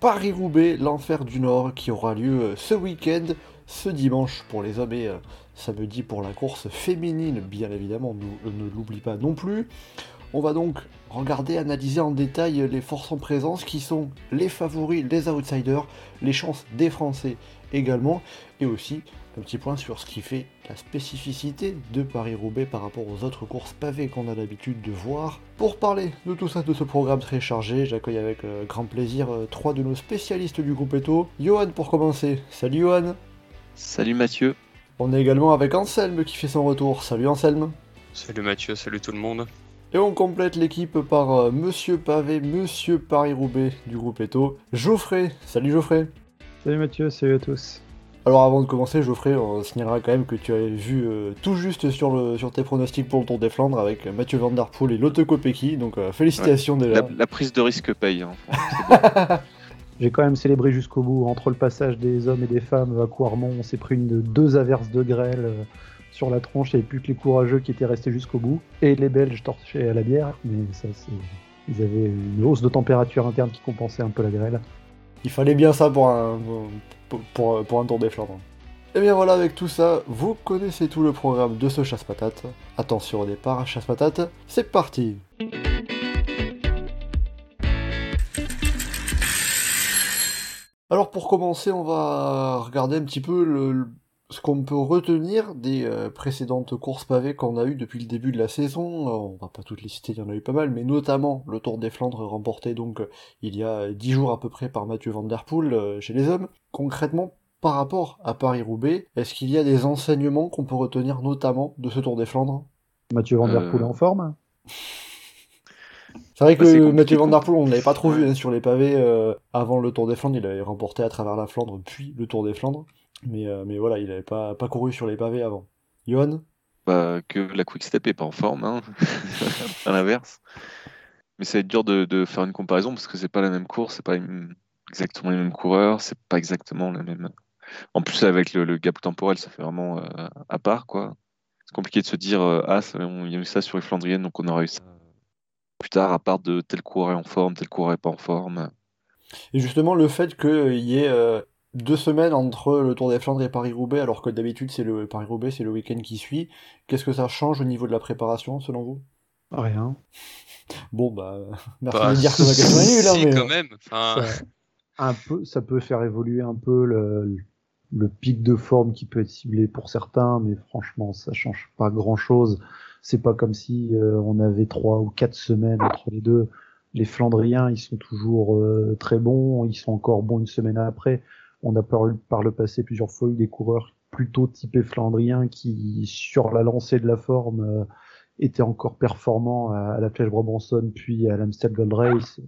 Paris-Roubaix, l'enfer du Nord, qui aura lieu ce week-end, ce dimanche pour les hommes et euh, samedi pour la course féminine, bien évidemment, nous, ne l'oublie pas non plus. On va donc regarder, analyser en détail les forces en présence qui sont les favoris, les outsiders, les chances des Français également, et aussi un petit point sur ce qui fait la spécificité de Paris-Roubaix par rapport aux autres courses pavées qu'on a l'habitude de voir. Pour parler de tout ça, de ce programme très chargé, j'accueille avec euh, grand plaisir euh, trois de nos spécialistes du groupe Eto. Johan pour commencer. Salut Johan. Salut Mathieu. On est également avec Anselme qui fait son retour. Salut Anselme. Salut Mathieu, salut tout le monde. Et on complète l'équipe par euh, Monsieur Pavé, Monsieur Paris-Roubaix du groupe Eto. Geoffrey. Salut Geoffrey. Salut Mathieu, salut à tous. Alors avant de commencer, Geoffrey, on signalera quand même que tu avais vu euh, tout juste sur, le, sur tes pronostics pour le Tour des Flandres avec Mathieu Van Der Poel et Lotte Kopecky, donc euh, félicitations déjà. La, la, prise de risque paye. Hein. J'ai quand même célébré jusqu'au bout. Entre le passage des hommes et des femmes à Couarmont, on s'est pris une, deux averses de grêle euh, sur la tronche. Il n'y avait plus que les courageux qui étaient restés jusqu'au bout. Et les Belges torchés à la bière. Mais ça, c'est... Ils avaient une hausse de température interne qui compensait un peu la grêle. Il fallait bien ça pour un, pour, un tour des Flandres. Et bien voilà, avec tout ça, vous connaissez tout le programme de ce chasse-patate. Attention au départ, chasse-patate, c'est parti Alors pour commencer, on va regarder un petit peu le, ce qu'on peut retenir des euh, précédentes courses pavées qu'on a eues depuis le début de la saison. Alors, on va pas toutes les citer, il y en a eu pas mal, mais notamment le Tour des Flandres remporté donc il y a 10 jours à peu près par Mathieu Van Der Poel euh, chez les hommes. Concrètement, par rapport à Paris-Roubaix, est-ce qu'il y a des enseignements qu'on peut retenir notamment de ce Tour des Flandres? Mathieu Van Der Poel euh... en forme? C'est vrai que Mathieu Van Der Poel, on ne l'avait pas trop vu hein, sur les pavés euh, avant le Tour des Flandres. Il avait remporté à travers la Flandre, puis le Tour des Flandres. Mais, euh, mais voilà, il n'avait pas, pas couru sur les pavés avant. Johan bah, Que la Quick Step est pas en forme, hein. à l'inverse. Mais ça va être dur de, de, faire une comparaison parce que c'est pas la même course, c'est pas une... exactement les mêmes coureurs, c'est pas exactement la même. En plus, avec le, le gap temporel, ça fait vraiment euh, à part, quoi. C'est compliqué de se dire, euh, ah, ça, il y a eu ça sur les Flandriennes, donc on aura eu ça plus tard, à part de tel coureur est en forme, tel coureur est pas en forme. Et justement, le fait qu'il y ait deux semaines entre le Tour des Flandres et Paris-Roubaix, alors que d'habitude c'est le Paris-Roubaix, c'est le week-end qui suit, qu'est-ce que ça change au niveau de la préparation, selon vous? Rien. Bon, bah, merci bah, de dire que ma question est nulle, hein, si, mais... quand même. Enfin... Ça, un peu, ça peut faire évoluer un peu le, le pic de forme qui peut être ciblé pour certains, mais franchement, ça change pas grand-chose. C'est pas comme si euh, on avait trois ou quatre semaines entre les deux. Les Flandriens, ils sont toujours euh, très bons, ils sont encore bons une semaine après. On a par, par le passé plusieurs fois eu des coureurs plutôt typés flandriens qui, sur la lancée de la forme, euh, étaient encore performants à, à la Flèche Brabançonne puis à l'Amstel Gold Race.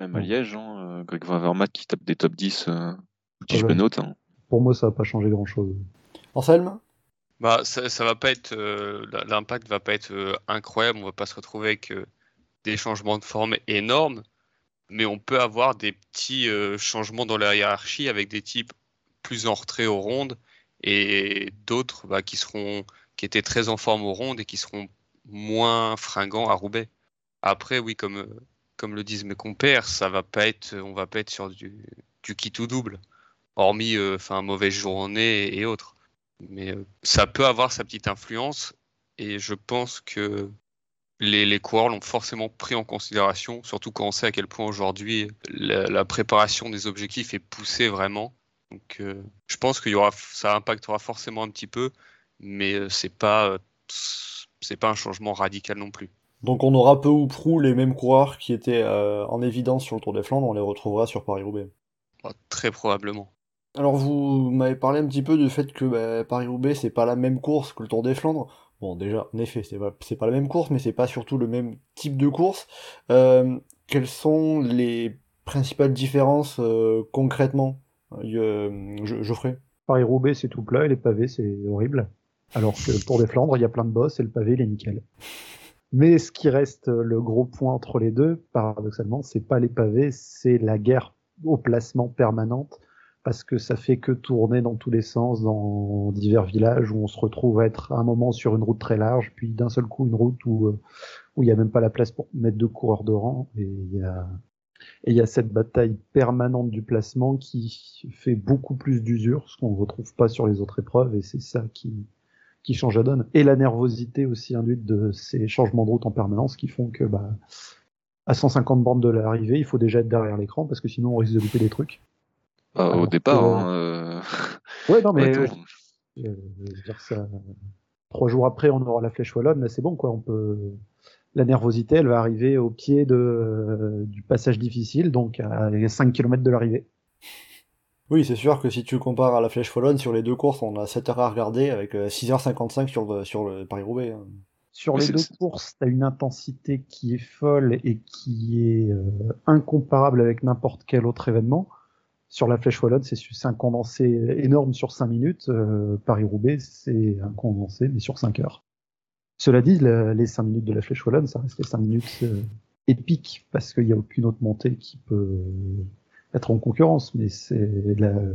Même à Liège, hein, Greg Van Avermaet qui tape des top 10, euh, si je me note. Hein. Pour moi, ça n'a pas changé grand-chose. Anselme? Bah, ça, ça va pas être euh, l'impact va pas être euh, incroyable. On va pas se retrouver avec euh, des changements de forme énormes, mais on peut avoir des petits euh, changements dans la hiérarchie avec des types plus en retrait aux rondes et d'autres bah, qui seront qui étaient très en forme aux rondes et qui seront moins fringants à Roubaix. Après, oui, comme comme le disent mes compères, ça va pas être, on va pas être sur du, du qui tout double, hormis enfin mauvaise journée et autres mais euh, ça peut avoir sa petite influence et je pense que les, les coureurs l'ont forcément pris en considération, surtout quand on sait à quel point aujourd'hui la, la, préparation des objectifs est poussée vraiment. Donc euh, je pense que y aura, ça impactera forcément un petit peu, mais euh, c'est pas c'est pas un changement radical non plus. Donc on aura peu ou prou les mêmes coureurs qui étaient euh, en évidence sur le Tour des Flandres, on les retrouvera sur Paris-Roubaix. Très probablement. Alors vous m'avez parlé un petit peu du fait que bah, Paris-Roubaix c'est pas la même course que le Tour des Flandres. Bon déjà, en effet, c'est pas, pas la même course, mais c'est pas surtout le même type de course. Euh, quelles sont les principales différences euh, concrètement euh, Geoffrey? Paris-Roubaix, c'est tout plat et les pavés, c'est horrible. Alors que pour des Flandres, il y a plein de bosses et le pavé, il est nickel. Mais ce qui reste le gros point entre les deux, paradoxalement, c'est pas les pavés, c'est la guerre au placement permanente, parce que ça fait que tourner dans tous les sens dans divers villages où on se retrouve à être à un moment sur une route très large, puis d'un seul coup une route où euh, où il y a même pas la place pour mettre deux coureurs de rang, et il y a et il y a cette bataille permanente du placement qui fait beaucoup plus d'usure, ce qu'on ne retrouve pas sur les autres épreuves, et c'est ça qui, qui change la donne. Et la nervosité aussi induite de ces changements de route en permanence qui font que, bah, à 150 bornes de l'arrivée, il faut déjà être derrière l'écran parce que sinon on risque de louper des trucs. Bah, au Alors départ, que- hein, euh, Ouais, non, mais attends, euh, je veux dire ça. Trois jours après, on aura la flèche wallonne, là c'est bon quoi. On peut. La nervosité, elle va arriver au pied de, du passage difficile, donc à 5 km de l'arrivée. Oui, c'est sûr que si tu compares à la Flèche Wallonne, sur les deux courses, on a 7 heures à regarder avec euh, 6h55 sur le, sur le Paris-Roubaix. hein. Sur Mais les deux courses, tu as une intensité qui est folle et qui est euh, incomparable avec n'importe quel autre événement. Sur la Flèche Wallonne, c'est un condensé énorme sur 5 minutes. Euh, Paris-Roubaix, c'est un condensé, mais sur 5 heures. Cela dit, le- les 5 minutes de la Flèche Wallonne, ça reste les 5 minutes euh, épiques, parce qu'il n'y a aucune autre montée qui peut être en concurrence. Mais c'est le,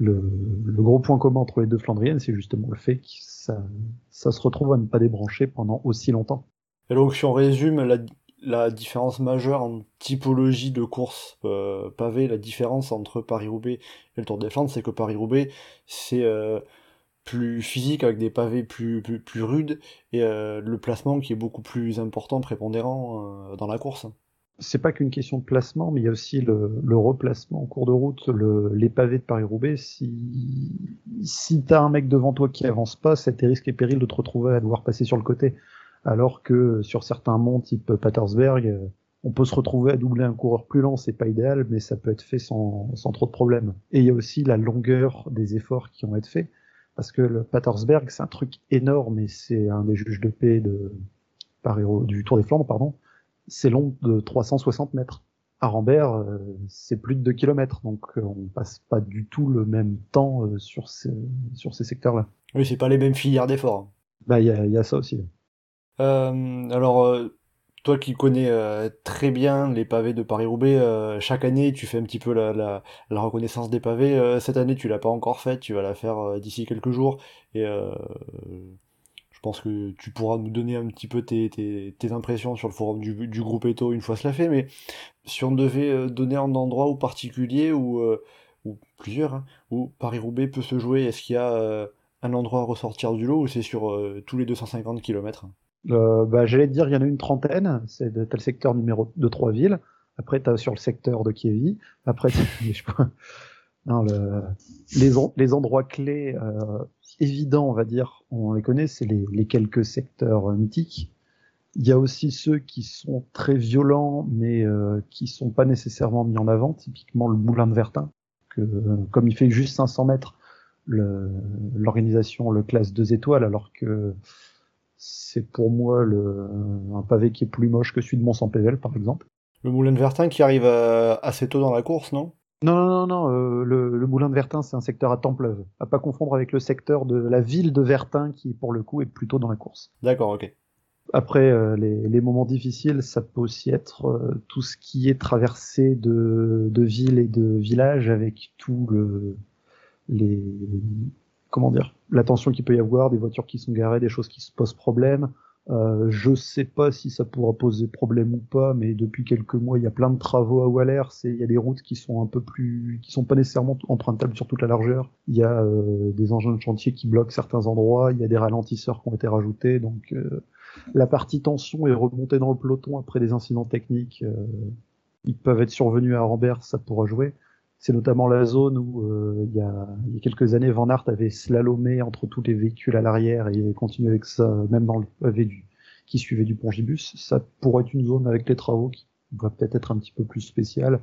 le gros point commun entre les deux Flandriennes, c'est justement le fait que ça, ça se retrouve à ne pas débrancher pendant aussi longtemps. Et donc, si on résume la, la différence majeure en typologie de course euh, pavée, la différence entre Paris-Roubaix et le Tour des Flandres, c'est que Paris-Roubaix, c'est euh, plus physique, avec des pavés plus, plus, rudes, et euh, le placement qui est beaucoup plus important, prépondérant dans la course. C'est pas qu'une question de placement, mais il y a aussi le, replacement en cours de route, le, les pavés de Paris-Roubaix. Si, si t'as un mec devant toi qui avance pas, c'est tes risques et périls de te retrouver à devoir passer sur le côté. Alors que sur certains monts type Patersberg, euh, on peut se retrouver à doubler un coureur plus lent, c'est pas idéal, mais ça peut être fait sans, sans trop de problèmes. Et il y a aussi la longueur des efforts qui ont été faits, parce que le Patersberg, c'est un truc énorme, et c'est un des juges de paix de du Tour des Flandres, pardon. C'est long de 360 mètres. À Rambert, euh, c'est plus de 2 km, donc euh, on passe pas du tout le même temps sur ces, sur ces secteurs-là. Oui, c'est pas les mêmes filières d'efforts. Bah, il y a, il y a ça aussi. Euh, alors, euh, toi qui connais euh, très bien les pavés de Paris-Roubaix, chaque année tu fais un petit peu la, reconnaissance des pavés. Cette année tu l'as pas encore faite, tu vas la faire d'ici quelques jours. Et je pense que tu pourras nous donner un petit peu tes, impressions sur le forum du, groupe Eto une fois cela fait. Mais si on devait donner un endroit ou particulier ou, euh, ou plusieurs, hein, où Paris-Roubaix peut se jouer, est-ce qu'il y a un endroit à ressortir du lot ou c'est sur tous les 250 km? Euh, bah, j'allais dire, il y en a une trentaine. C'est le secteur numéro de trois villes. Après, t'as sur le secteur de Kievi. Après, je. Non, le- les, les endroits clés euh, évidents, on va dire, on les connaît, c'est les, les quelques secteurs euh, mythiques. Il y a aussi ceux qui sont très violents, mais euh, qui sont pas nécessairement mis en avant. Typiquement, le Moulin de Vertin, que euh, comme il fait juste 500 mètres, l'organisation le classe deux étoiles, alors que c'est pour moi le, un pavé qui est plus moche que celui de Mont-Saint-Pével, par exemple. Le Moulin de Vertin qui arrive euh, assez tôt dans la course, non? Non, non, non, non euh, le, le Moulin de Vertin, c'est un secteur à Templeuve. À pas confondre avec le secteur de la ville de Vertin, qui, pour le coup, est plutôt dans la course. D'accord, ok. Après, euh, les, les moments difficiles, ça peut aussi être euh, tout ce qui est traversé de, de villes et de villages avec tout le, les, comment dire, l'attention qu'il peut y avoir, des voitures qui sont garées, des choses qui se posent problème. Euh, je sais pas si ça pourra poser problème ou pas, mais depuis quelques mois, il y a plein de travaux à Waller. C'est, il y a des routes qui sont un peu plus, qui sont pas nécessairement empruntables sur toute la largeur. Il y a euh, des engins de chantier qui bloquent certains endroits. Il y a des ralentisseurs qui ont été rajoutés. Donc, euh, la partie tension est remontée dans le peloton après des incidents techniques. Euh, ils peuvent être survenus à Rambert, ça pourra jouer. C'est notamment la zone où euh, il, y a, il y a quelques années, Van Aert avait slalomé entre tous les véhicules à l'arrière et il continue avec ça, même dans le pavé du, qui suivait du Pongibus. Ça pourrait être une zone avec les travaux qui va peut-être être un petit peu plus spéciale.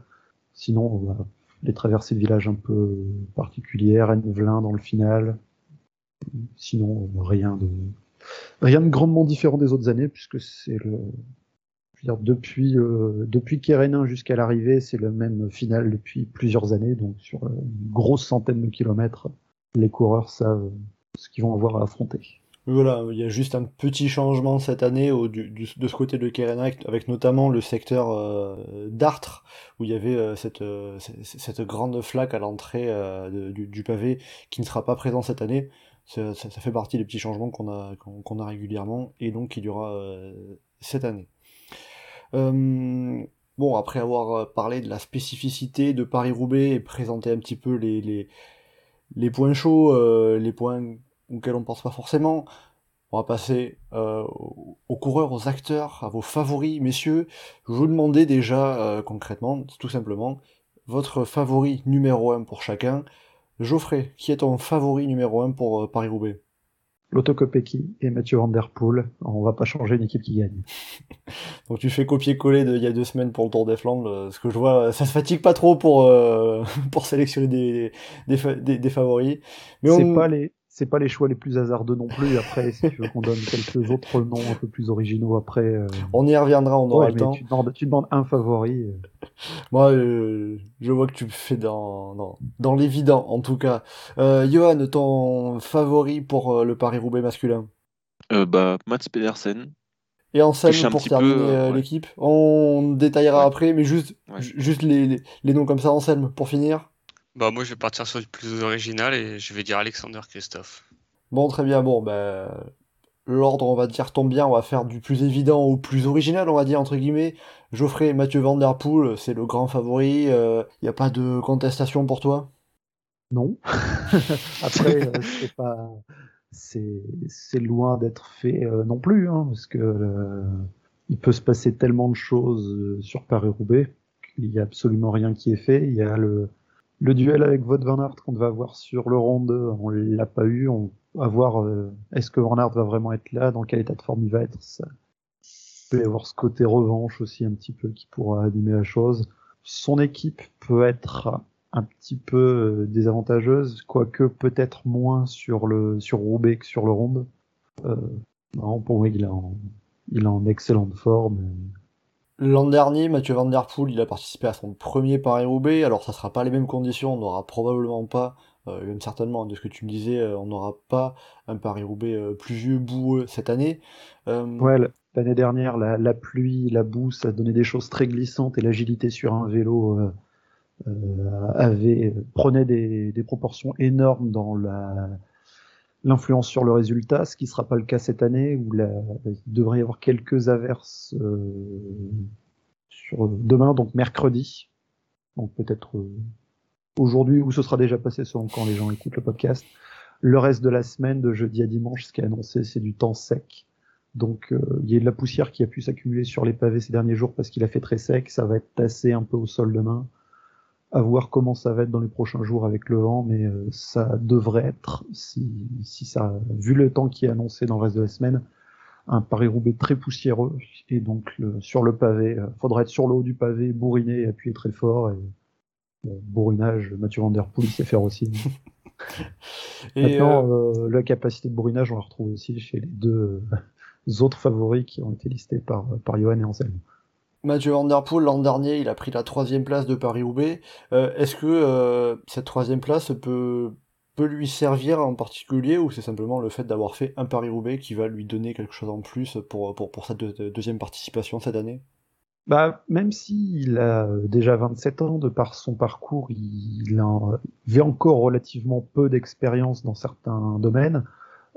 Sinon, on va les traversées de villages un peu particulières, Envelin dans le final. Sinon, rien de rien de grandement différent des autres années puisque c'est le depuis, euh, jusqu'à l'arrivée, c'est le même final depuis plusieurs années. Donc, sur une grosse centaine de kilomètres, les coureurs savent ce qu'ils vont avoir à affronter. Voilà, il y a juste un petit changement cette année de ce côté de Kérénin, avec notamment le secteur euh, d'Artre, où il y avait euh, cette, euh, cette grande flaque à l'entrée euh, du, pavé qui ne sera pas présent cette année. Ça, fait partie des petits changements qu'on a, régulièrement, et donc il y aura cette année. Bon, après avoir parlé de la spécificité de Paris-Roubaix et présenté un petit peu les, les, points chauds, les points auxquels on pense pas forcément. On va passer euh, aux coureurs, aux acteurs, à vos favoris, messieurs. Je vous demandais déjà euh, concrètement, tout simplement, votre favori numéro 1 pour chacun. Geoffrey, qui est ton favori numéro 1 pour euh, Paris-Roubaix? Lotto Kopecky et Mathieu Van Der Poel. On va pas changer une équipe qui gagne. Donc tu fais copier-coller d'il y a deux semaines pour le Tour des Flandres. Euh, ce que je vois, ça se fatigue pas trop pour, euh, pour sélectionner des, des, des, des favoris. Mais on... Pas les c'est pas les choix les plus hasardeux non plus. Après, si tu veux qu'on donne quelques autres noms un peu plus originaux après. Euh... On y reviendra, on aura ouais, le temps. Tu demandes, tu demandes, un favori. Euh. Moi, euh, je vois que tu fais dans, dans, dans l'évident, en tout cas. Euh, Johan, ton favori pour euh, le Paris-Roubaix masculin? Bah, Mats Pedersen. Et Anselme pour terminer ouais. l'équipe. On détaillera ouais. après, mais juste, juste les, les, les noms comme ça, Anselme, pour finir. Bah moi je vais partir sur du plus original et je vais dire Alexander Christophe. Bon très bien, bon ben l'ordre on va dire tombe bien, on va faire du plus évident au plus original on va dire entre guillemets. Geoffrey Mathieu Van Der Poel, c'est le grand favori, il euh, n'y a pas de contestation pour toi? Non. Après euh, c'est pas c'est loin d'être fait euh, non plus hein, parce que euh, il peut se passer tellement de choses sur Paris-Roubaix qu'il n'y a absolument rien qui est fait, il y a le le duel avec Wout Van Aert qu'on devait avoir sur le rond 2, on l'a pas eu. On va voir euh, est-ce que Van Aert va vraiment être là, dans quel état de forme il va être? Ça. Peut y avoir ce côté revanche aussi un petit peu qui pourra animer la chose. Son équipe peut être un petit peu euh, désavantageuse, quoique peut-être moins sur le sur Roubaix que sur le Ronde. Euh, non, pour moi, il est en, il est en excellente forme. L'an dernier, Mathieu Van Der Poel, il a participé à son premier Paris-Roubaix, alors ça sera pas les mêmes conditions, on n'aura probablement pas, euh, même certainement, de ce que tu me disais, euh, on n'aura pas un Paris-Roubaix euh, pluvieux, boueux cette année. Ouais, l'année dernière, la, pluie, la boue, ça donnait des choses très glissantes et l'agilité sur un vélo avait prenait des, des, proportions énormes dans la l'influence sur le résultat, ce qui ne sera pas le cas cette année, où la, il devrait y avoir quelques averses euh, sur demain, donc mercredi. Donc peut-être euh, aujourd'hui, ou ce sera déjà passé selon quand les gens écoutent le podcast. Le reste de la semaine, de jeudi à dimanche, ce qui est annoncé, c'est du temps sec. Donc euh, il y a de la poussière qui a pu s'accumuler sur les pavés ces derniers jours parce qu'il a fait très sec. Ça va être tassé un peu au sol demain à voir comment ça va être dans les prochains jours avec le vent, mais euh, ça devrait être, si, si ça, vu le temps qui est annoncé dans le reste de la semaine, un Paris-Roubaix très poussiéreux, et donc le, sur le pavé, euh, faudra être sur le haut du pavé, bourriner et appuyer très fort, et bon, bourrinage, Mathieu Van Der Poel sait faire aussi. et Maintenant, euh... euh... la capacité de bourrinage, on la retrouve aussi chez les deux euh, autres favoris qui ont été listés par, par Johan et Anselme. Mathieu Van Der Poel, l'an dernier, il a pris la troisième place de Paris-Roubaix. Euh, Est-ce que euh, cette troisième place peut, lui servir en particulier ou c'est simplement le fait d'avoir fait un Paris-Roubaix qui va lui donner quelque chose en plus pour, cette deuxième participation cette année? Bah, même s'il a déjà 27 ans, de par son parcours, il avait encore relativement peu d'expérience dans certains domaines.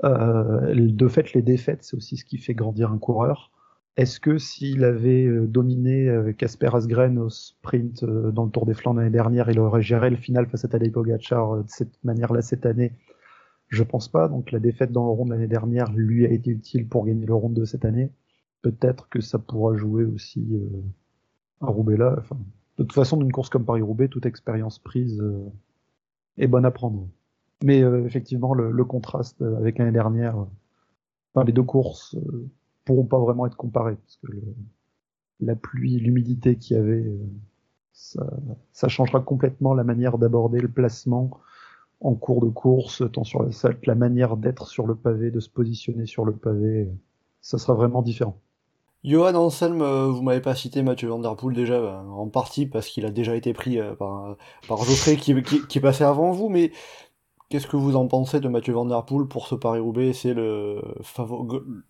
Euh, de fait, les défaites, c'est aussi ce qui fait grandir un coureur. Est-ce que s'il avait euh, dominé Casper Asgren au sprint euh, dans le Tour des Flandres l'année dernière, il aurait géré le final face à Tadej Pogacar euh, de cette manière-là cette année? Je pense pas. Donc la défaite dans le rond de l'année dernière lui a été utile pour gagner le rond de cette année. Peut-être que ça pourra jouer aussi euh, à Roubaix là. De toute façon, d'une course comme Paris-Roubaix, toute expérience prise euh, est bonne à prendre. Mais euh, effectivement, le, le, contraste avec l'année dernière, enfin, les deux courses pourront pas vraiment être comparés parce que la pluie, l'humidité qu'il y avait, euh, ça, changera complètement la manière d'aborder le placement en cours de course, tant sur la salle la manière d'être sur le pavé, de se positionner sur le pavé, ça sera vraiment différent. Johan Anselm, euh, vous m'avez pas cité Mathieu Van Der Poel déjà, euh, en partie parce qu'il a déjà été pris euh, par, par Geoffrey qui, qui, qui est passé avant vous, mais qu'est-ce que vous en pensez de Mathieu Van Der Poel pour ce Paris-Roubaix? C'est le,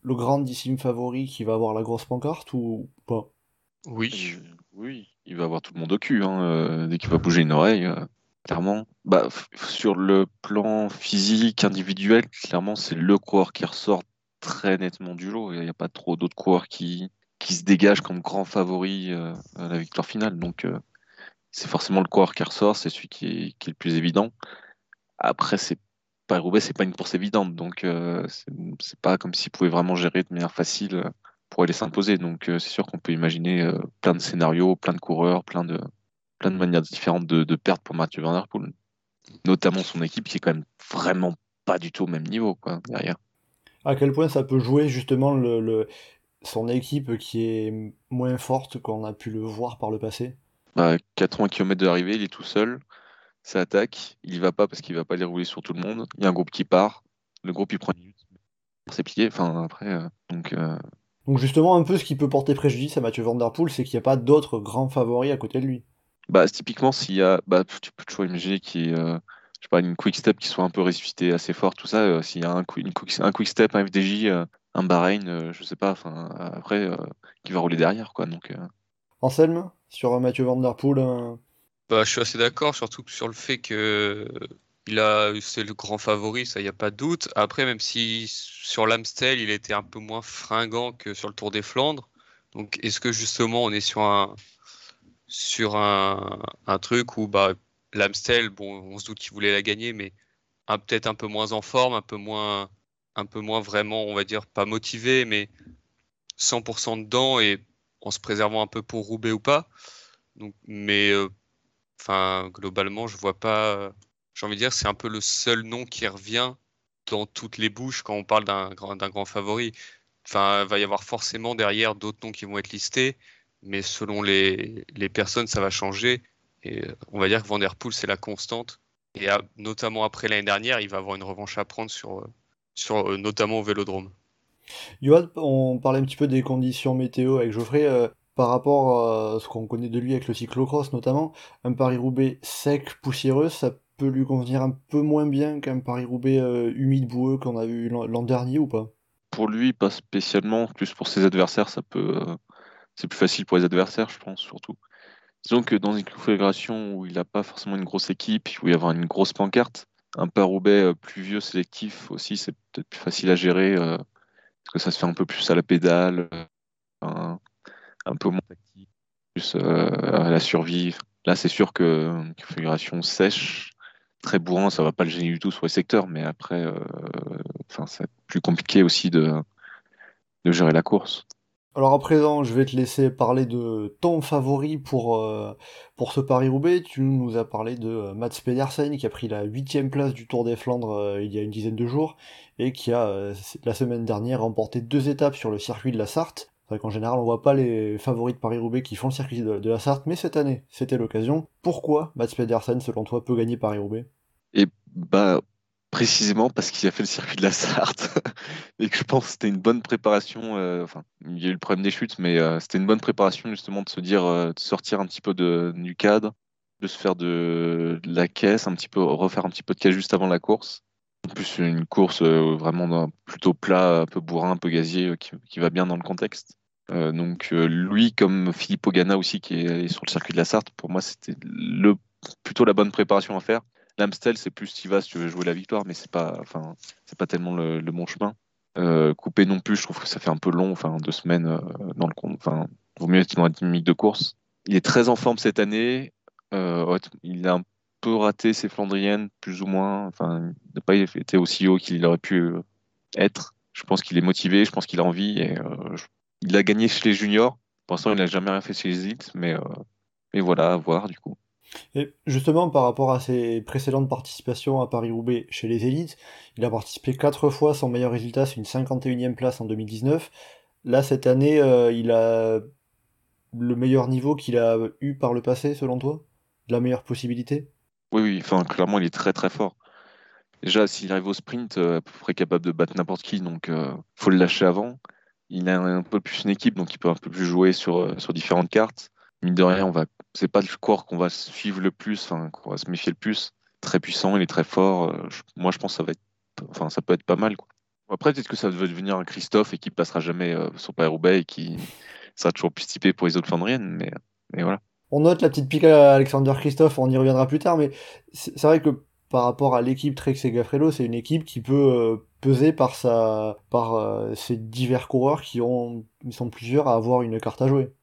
grandissime favori qui va avoir la grosse pancarte ou pas? Oui. Euh, Oui, il va avoir tout le monde au cul hein, euh, dès qu'il va bouger une oreille, euh, clairement. Bah, sur le plan physique, individuel, clairement, c'est le coureur qui ressort très nettement du lot. Il n'y a pas trop d'autres coureurs qui, qui se dégagent comme grand favori euh, à la victoire finale. Donc, c'est forcément le coureur qui ressort, c'est celui qui est, qui est le plus évident. Après, c'est Paris-Roubaix, c'est pas une course évidente, donc euh, c'est pas comme s'il pouvait vraiment gérer de manière facile euh, pour aller s'imposer. Donc euh, c'est sûr qu'on peut imaginer plein de scénarios, plein de coureurs, plein de, plein de manières différentes de, de perdre pour Mathieu Van Der Poel. Notamment son équipe qui est quand même vraiment pas du tout au même niveau quoi, derrière. À quel point ça peut jouer justement le, le- son équipe qui est moins forte qu'on a pu le voir par le passé? Bah, 80 km de l'arrivée, il est tout seul, ça attaque, il y va pas parce qu'il va pas aller rouler sur tout le monde. Il y a un groupe qui part, le groupe il prend une minute pour ses pieds, enfin après, euh, donc euh, Donc justement, un peu ce qui peut porter préjudice à Mathieu Van Der Poel, c'est qu'il n'y a pas d'autres grands favoris à côté de lui. Bah, typiquement, s'il y a, bah, tu peux toujours imaginer ait, euh, je sais pas, une quick step qui soit un peu ressuscité assez fort, tout ça. euh, s'il y a un, qui- une quick, un quick step, un FDJ, euh, un Bahreïn, je sais pas, enfin, après, qui va rouler derrière, quoi. Donc, Anselme, sur Mathieu Van Der Poel, Bah, je suis assez d'accord, surtout sur le fait que il a, c'est le grand favori, ça y a pas de doute. Après, même si sur l'Amstel, il était un peu moins fringant que sur le Tour des Flandres. Donc, est-ce que justement, on est sur un, sur un, un truc où bah, l'Amstel, bon, on se doute qu'il voulait la gagner, mais peut-être un peu moins en forme, un peu moins, un peu moins vraiment, on va dire, pas motivé, mais 100% dedans et en se préservant un peu pour Roubaix ou pas. Donc, mais euh, Enfin, globalement, je vois pas. J'ai envie de dire, c'est un peu le seul nom qui revient dans toutes les bouches quand on parle d'un grand, grand favori. Enfin, il va y avoir forcément derrière d'autres noms qui vont être listés, mais selon les, les personnes, ça va changer. Et euh, on va dire que Van Der Poel, c'est la constante. Et à- notamment après l'année dernière, il va avoir une revanche à prendre sur, euh, sur euh, notamment au Vélodrome. Johan, on parlait un petit peu des conditions météo avec Geoffrey. Par rapport à ce qu'on connaît de lui avec le cyclocross notamment, un Paris-Roubaix sec, poussiéreux, ça peut lui convenir un peu moins bien qu'un Paris-Roubaix euh, humide, boueux qu'on a eu l'an dernier ou pas? Pour lui, pas spécialement, plus pour ses adversaires, ça peut, euh, c'est plus facile pour les adversaires, je pense, surtout. Disons que dans une configuration où il n'a pas forcément une grosse équipe, où il y avoir une grosse pancarte, un Paris-Roubaix euh, pluvieux, sélectif aussi, c'est peut-être plus facile à gérer, euh, parce que ça se fait un peu plus à la pédale, euh, un, peu moins tactique, plus euh, à la survie. Là, c'est sûr que une configuration sèche, très bourrin, ça va pas le gêner du tout sur les secteurs, mais après, euh, enfin, c'est plus compliqué aussi de, de gérer la course. Alors à présent, je vais te laisser parler de ton favori pour, euh, pour ce Paris-Roubaix. Tu nous as parlé de euh, Mats Pedersen qui a pris la huitième place du Tour des Flandres euh, il y a une dizaine de jours et qui a euh, la semaine dernière remporté deux étapes sur le circuit de la Sarthe. C'est vrai qu'en général on voit pas les favoris de Paris-Roubaix qui font le circuit de, la Sarthe, mais cette année c'était l'occasion. Pourquoi Mats Pedersen selon toi peut gagner Paris-Roubaix? Et bah, précisément parce qu'il a fait le circuit de la Sarthe et que je pense que c'était une bonne préparation. euh, enfin, il y a eu le problème des chutes, mais euh, c'était une bonne préparation justement de se dire, euh, de sortir un petit peu de, du cadre, de se faire de, la caisse, un petit peu, refaire un petit peu de caisse juste avant la course. En plus, une course vraiment plutôt plat, un peu bourrin, un peu gazier, qui va bien dans le contexte. Euh, donc euh, lui, comme Philippe Ogana aussi, qui est sur le circuit de la Sarthe, pour moi, c'était plutôt la bonne préparation à faire. L'Amstel, c'est plus tu vas si tu veux jouer la victoire, mais c'est pas, enfin, c'est pas tellement le, bon chemin. Euh, coupé non plus, je trouve que ça fait un peu long, enfin deux semaines euh, dans le compte. Enfin, vaut mieux être dans la dynamique de course. Il est très en forme cette année. Il a un peu raté ses Flandriennes, plus ou moins. Enfin, il n'a pas été aussi haut qu'il aurait pu être. Je pense qu'il est motivé, je pense qu'il a envie. Et, je- Il a gagné chez les juniors. Pour l'instant, il n'a jamais rien fait chez les élites, mais, euh, mais voilà, à voir du coup. Et justement, par rapport à ses précédentes participations à Paris-Roubaix chez les élites, il a participé quatre fois, son meilleur résultat c'est une 51e place en 2019. Là, cette année, euh, il a le meilleur niveau qu'il a eu par le passé, selon toi? La meilleure possibilité? Oui, oui, enfin, clairement, il est très très fort. Déjà, s'il arrive au sprint, euh, à peu près capable de battre n'importe qui, donc euh, faut le lâcher avant. Il a un peu plus une équipe, donc il peut un peu plus jouer sur, euh, différentes cartes. Mine de rien, on va, c'est pas le corps qu'on va suivre le plus, enfin, qu'on va se méfier le plus. Très puissant, il est très fort. euh, moi, je pense que ça va être, peut être pas mal. Après, peut-être que ça va devenir un Christophe et qui passera jamais euh, sur Paris-Roubaix et qui sera toujours plus typé pour les autres Flandriennes, mais, mais voilà. On note la petite pique à Alexander Christophe, on y reviendra plus tard, mais c'est vrai que par rapport à l'équipe Trek Segafredo, c'est une équipe qui peut peser par sa par euh, ses divers coureurs qui ont ils sont plusieurs à avoir une carte à jouer.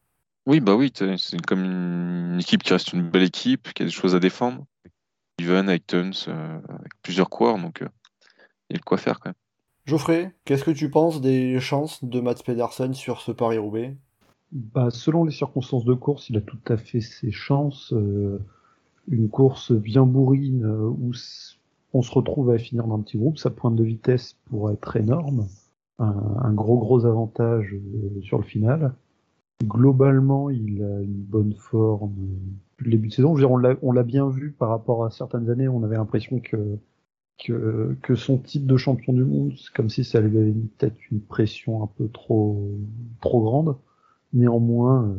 Oui, bah oui, c'est comme une équipe qui reste une belle équipe, qui a des choses à défendre. Even avec Tuns, euh, avec plusieurs coureurs, donc euh, il y a de quoi faire quand même. Geoffrey, qu'est-ce que tu penses des chances de Mats Pedersen sur ce Paris-Roubaix? Bah, selon les circonstances de course, il a tout à fait ses chances. Euh, une course bien bourrine euh, où on se retrouve à finir dans un petit groupe, sa pointe de vitesse pourrait être énorme. Un, gros gros avantage euh, sur le final. Globalement, il a une bonne forme euh, depuis le début de saison. On l'a- bien vu par rapport à certaines années, on avait l'impression que, que, son titre de champion du monde, c'est comme si ça lui avait peut-être une pression un peu trop, trop grande. Néanmoins, euh,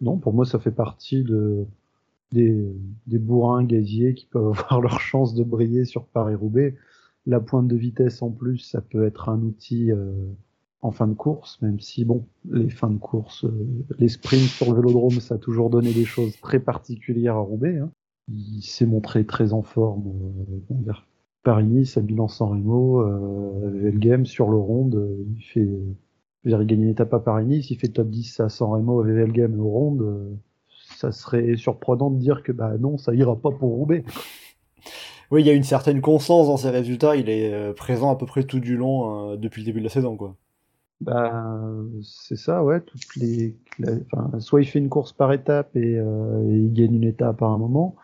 non, pour moi, ça fait partie de, des, des bourrins gaziers qui peuvent avoir leur chance de briller sur Paris-Roubaix. La pointe de vitesse en plus, ça peut être un outil euh, en fin de course, même si, bon, les fins de course, euh, les sprints sur le vélodrome, ça a toujours donné des choses très particulières à Roubaix. Hein. Il s'est montré très en forme. Euh, dire, Paris-Nice, à Milan-San Remo, euh, Velgem sur le ronde, il fait il gagne une étape à Paris-Nice, il fait top 10 à San Remo, à et au Ronde. Ça serait surprenant de dire que bah non, ça ira pas pour Roubaix. Oui, il y a une certaine constance dans ses résultats, il est euh, présent à peu près tout du long euh, depuis le début de la saison quoi. Bah, c'est ça, ouais. Toutes les, la- enfin, soit il fait une course par étape et, euh, et il gagne une étape à un moment,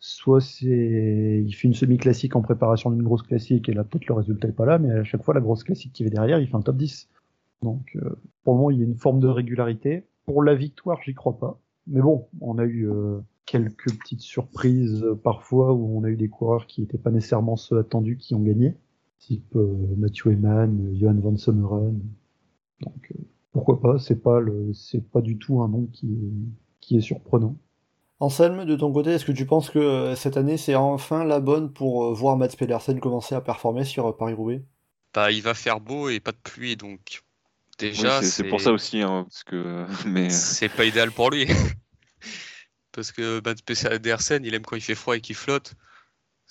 soit c'est, il fait une semi-classique en préparation d'une grosse classique et là peut-être le résultat est pas là, mais à chaque fois la grosse classique qui va derrière, il fait un top 10. Donc, euh, pour le moment, il y a une forme de régularité. Pour la victoire, j'y crois pas. Mais bon, on a eu euh, quelques petites surprises euh, parfois où on a eu des coureurs qui n'étaient pas nécessairement ceux attendus qui ont gagné, type euh, Mathieu Eman, Johan van Sommeren. Donc euh, pourquoi pas C'est pas le, c'est pas du tout un nom qui est, qui est surprenant. Anselme, de ton côté, est-ce que tu penses que cette année c'est enfin la bonne pour voir Mats Pedersen commencer à performer sur Paris-Roubaix? Bah, il va faire beau et pas de pluie, donc déjà, c'est- c'est pour ça aussi, hein, parce que, mais c'est pas idéal pour lui. Parce que Mats Pedersen, il aime quand il fait froid et qu'il flotte.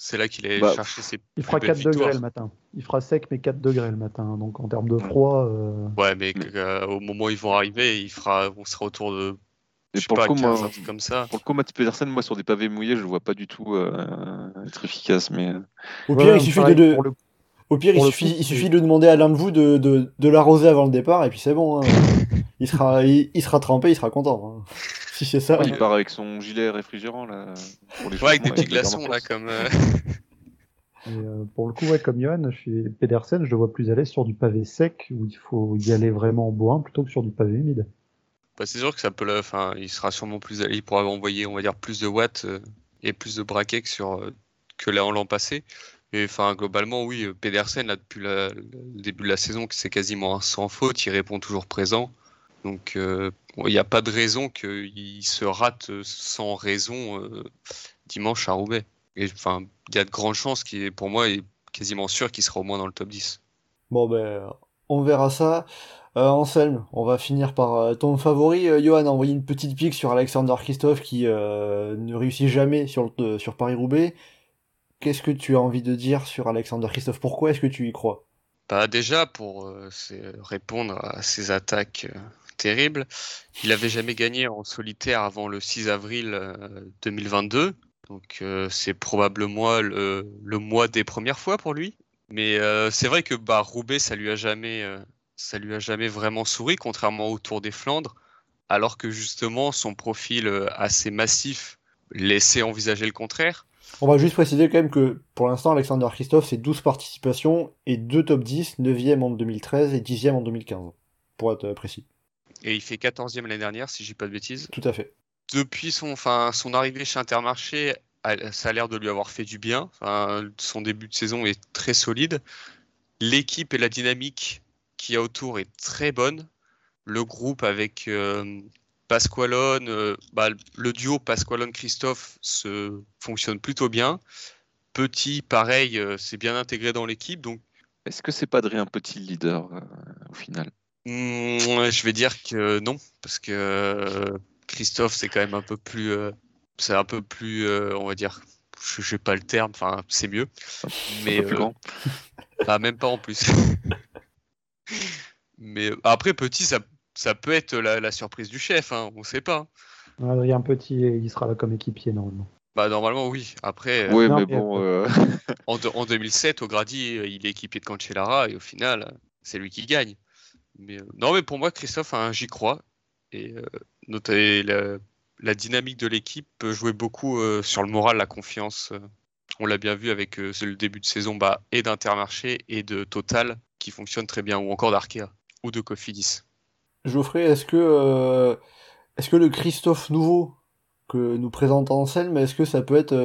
C'est là qu'il est Bah, chercher ses Il fera plus belles 4 degrés victoires. le matin. Il fera sec mais 4 degrés le matin. Donc en termes de froid, euh, Ouais, mais Mais- euh, au moment où ils vont arriver, il fera, on sera autour de, je sais pour le pas, coup, 15, moi- un truc comme ça. pour le coup, Pedersen, moi, sur des pavés mouillés, je le vois pas du tout euh, être efficace. Mais Au ouais, pire, il suffit pareil, de, le- au pire, il pour le suffit, coup, il c'est- suffit de demander à l'un de vous de, de, de l'arroser avant le départ et puis c'est bon. hein. il sera, il, il sera trempé, il sera content. hein. Si c'est ça. il part avec son gilet réfrigérant là. Pour les Ouais, avec des petits glaçons là, comme. euh, Et, euh, pour le coup, ouais, comme Johan, je suis Pedersen, je le vois plus à l'aise sur du pavé sec où il faut y aller vraiment en bois plutôt que sur du pavé humide. Bah, c'est sûr que ça peut le, enfin, il sera sûrement plus, il pourra envoyer, on va dire, plus de watts euh, et plus de braquets que sur euh, que là en l'an passé. Et enfin, globalement, oui, Pedersen là depuis la- le début de la saison, c'est quasiment un sans faute, il répond toujours présent. Donc, euh, il n'y a pas de raison qu'il se rate sans raison euh, dimanche à Roubaix. Enfin, il y a de grandes chances qu'il, est- pour moi, est quasiment sûr qu'il sera au moins dans le top 10. Bon ben, on verra ça. Euh, Anselme, on va finir par euh, ton favori. Euh, Johan a envoyé une petite pique sur Alexander Christophe qui ne réussit jamais sur, le- sur Paris-Roubaix. Qu'est-ce que tu as envie de dire sur Alexander Christophe? Pourquoi est-ce que tu y crois? Bah déjà, pour répondre à ces attaques euh, terribles, il avait jamais gagné en solitaire avant le 6 avril euh, 2022. Donc euh, c'est probablement le, mois des premières fois pour lui. Mais euh, c'est vrai que bah, Roubaix, ça lui a jamais, euh, ça lui a jamais vraiment souri, contrairement au Tour des Flandres, alors que justement son profil euh, assez massif laissait envisager le contraire. On va juste préciser quand même que pour l'instant, Alexander Christophe, c'est 12 participations et 2 top 10, 9e en 2013 et 10e en 2015, pour être euh, précis. Et il fait 14e l'année dernière, si je dis pas de bêtises. Tout à fait. depuis son, enfin, son arrivée chez Intermarché, ça a l'air de lui avoir fait du bien. Enfin, son début de saison est très solide. L'équipe et la dynamique qu'il y a autour est très bonne. Le groupe avec euh, Pasqualone, euh, bah, le duo Pasqualone-Christophe se fonctionne plutôt bien. Petit, pareil, euh, c'est bien intégré dans l'équipe. Donc, Est-ce que c'est pas Adrien Petit le leader euh, au final? Hmm, je vais dire que non, parce que euh, Christophe, c'est quand même un peu plus, euh, c'est un peu plus, euh, on va dire, je n'ai pas le terme, enfin, c'est mieux. Mais plus euh, grand Bah, même pas en plus. Mais après, petit, ça, ça peut être la, la surprise du chef, hein, on sait pas. Adrien Petit, il sera là comme équipier normalement. Bah, normalement, oui. Après, Oui, non, mais mais bon, euh, en, de- en 2007, au Grady, euh, il est équipé de Cancellara et au final, c'est lui qui gagne. Euh, non, mais pour moi, Christophe, hein, j'y crois. Et euh, noter la, dynamique de l'équipe peut jouer beaucoup euh, sur le moral, la confiance. on l'a bien vu avec le début de saison bah, et d'Intermarché et de Total qui fonctionne très bien, ou encore d'Arkea ou de Cofidis. Geoffrey, est-ce que, le Christophe nouveau que nous présente Anselme, est-ce que ça peut être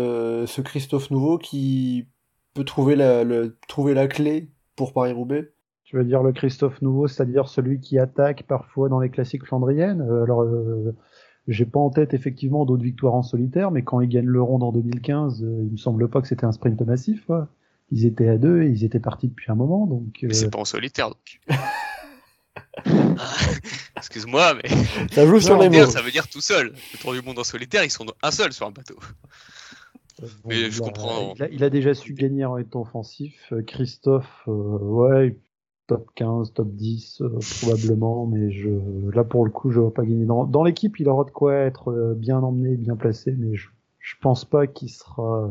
ce Christophe nouveau qui peut trouver la, trouver la clé pour Paris-Roubaix? Tu veux dire le Christophe Nouveau, c'est-à-dire celui qui attaque parfois dans les classiques flandriennes Euh, Alors, euh, j'ai pas en tête effectivement d'autres victoires en solitaire, mais quand ils gagnent le Ronde en 2015, euh, il me semble pas que c'était un sprint massif. quoi. Ils étaient à deux et ils étaient partis depuis un moment, donc. Mais euh, c'est pas en solitaire donc. Excuse-moi, mais Ça joue sur les mots. ça veut dire tout seul. Le tour du monde en solitaire, ils sont un seul sur un bateau. Bon, Mais je il a- comprends. Il a, il a déjà su gagner en étant offensif. Christophe, euh, ouais, top 15, top 10, euh, probablement, mais je, là pour le coup, je vois pas gagner. Dans, dans l'équipe, il aura de quoi être euh, bien emmené, bien placé, mais je, je pense pas qu'il sera euh,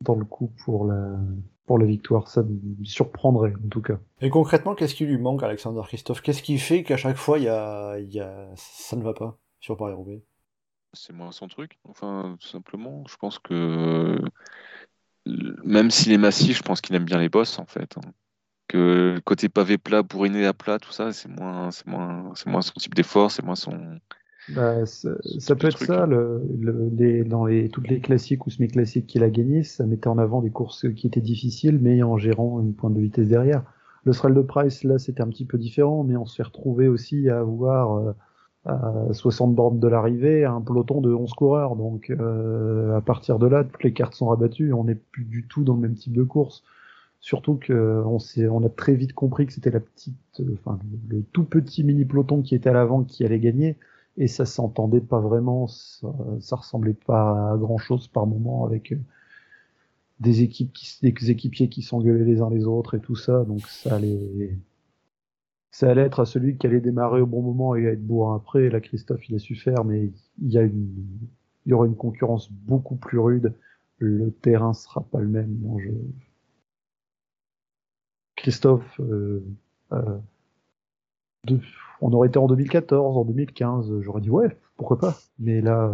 dans le coup pour la, pour la victoire. Ça me surprendrait, en tout cas. Et concrètement, qu'est-ce qui lui manque, Alexander Christophe? Qu'est-ce qui fait qu'à chaque fois, il y a, il y a... ça ne va pas sur Paris-Roubaix c'est moins son truc. Enfin, tout simplement, je pense que même s'il est massif, je pense qu'il aime bien les bosses en fait. hein. Que le côté pavé plat, bourriné à plat, tout ça, c'est moins, c'est moins, c'est moins son type d'effort, c'est moins son. Bah, ça, peut être truc. ça, le, le- les, dans les, toutes les classiques ou semi-classiques qu'il a gagné, ça mettait en avant des courses qui étaient difficiles, mais en gérant une pointe de vitesse derrière. Le de Price, là, c'était un petit peu différent, mais on se fait retrouver aussi à avoir euh, à 60 bornes de l'arrivée un peloton de 11 coureurs. Donc, euh, à partir de là, toutes les cartes sont rabattues, on n'est plus du tout dans le même type de course. Surtout que on, a très vite compris que c'était la petite, euh, le, tout petit mini peloton qui était à l'avant qui allait gagner et ça s'entendait pas vraiment, ça, ressemblait pas à grand chose par moment avec euh, des équipes qui, des équipiers qui s'engueulaient les uns les autres et tout ça, donc ça allait, ça allait être à celui qui allait démarrer au bon moment et être bourrin après. Là, Christophe, il a su faire, mais il y a une, il y aura une concurrence beaucoup plus rude. Le terrain sera pas le même. Christophe, euh, euh, de- on aurait été en 2014, en 2015, j'aurais dit ouais, pourquoi pas. Mais là,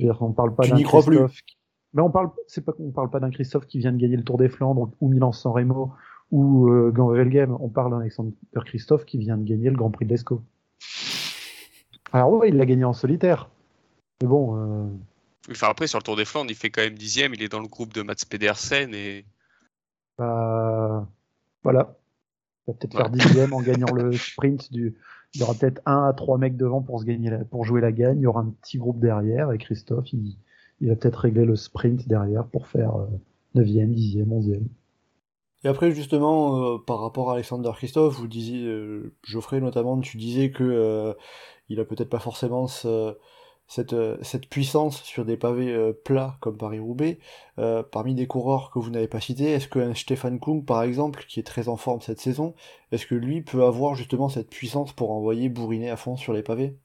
euh, on parle pas d'un plus. Christophe. qui- Mais on parle, c'est pas qu'on parle pas d'un Christophe qui vient de gagner le Tour des Flandres ou Milan-San Remo ou euh, Game. On parle d'un Alexander Christophe qui vient de gagner le Grand Prix de l'Escaut. Alors ouais, il l'a gagné en solitaire. Mais bon, euh, Enfin, après, sur le Tour des Flandres, il fait quand même dixième. Il est dans le groupe de Mats Pedersen et bah, voilà. Il va peut-être Ouais. faire dixième en gagnant le sprint du. Il y aura peut-être un à trois mecs devant pour se gagner la- pour jouer la gagne. Il y aura un petit groupe derrière et Christophe, il, il va peut-être régler le sprint derrière pour faire euh, neuvième, dixième, onzième. Et après, justement, euh, par rapport à Alexander Christophe, vous disiez, euh, Geoffrey notamment, tu disais que euh, il a peut-être pas forcément ce- cette, euh, cette puissance sur des pavés euh, plats comme Paris-Roubaix. Euh, parmi des coureurs que vous n'avez pas cités, est-ce qu'un Stefan Kung, par exemple, qui est très en forme cette saison, est-ce que lui peut avoir justement cette puissance pour envoyer bourriner à fond sur les pavés?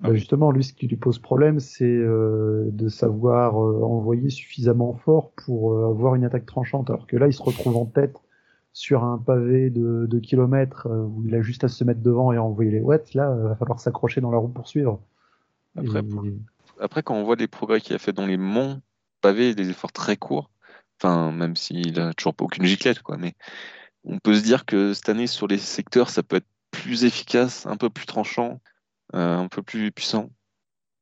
Bah, justement, lui, ce qui lui pose problème, c'est de savoir envoyer suffisamment fort pour avoir une attaque tranchante. Alors que là, il se retrouve en tête sur un pavé de, kilomètres où il a juste à se mettre devant et à envoyer les watts. Là, il va falloir s'accrocher dans la roue pour suivre. Après, pour- Après, quand on voit les progrès qu'il a fait dans les monts pavés, des efforts très courts, enfin, même s'il a toujours pas aucune giclette, quoi, mais on peut se dire que cette année, sur les secteurs, ça peut être plus efficace, un peu plus tranchant, euh, un peu plus puissant.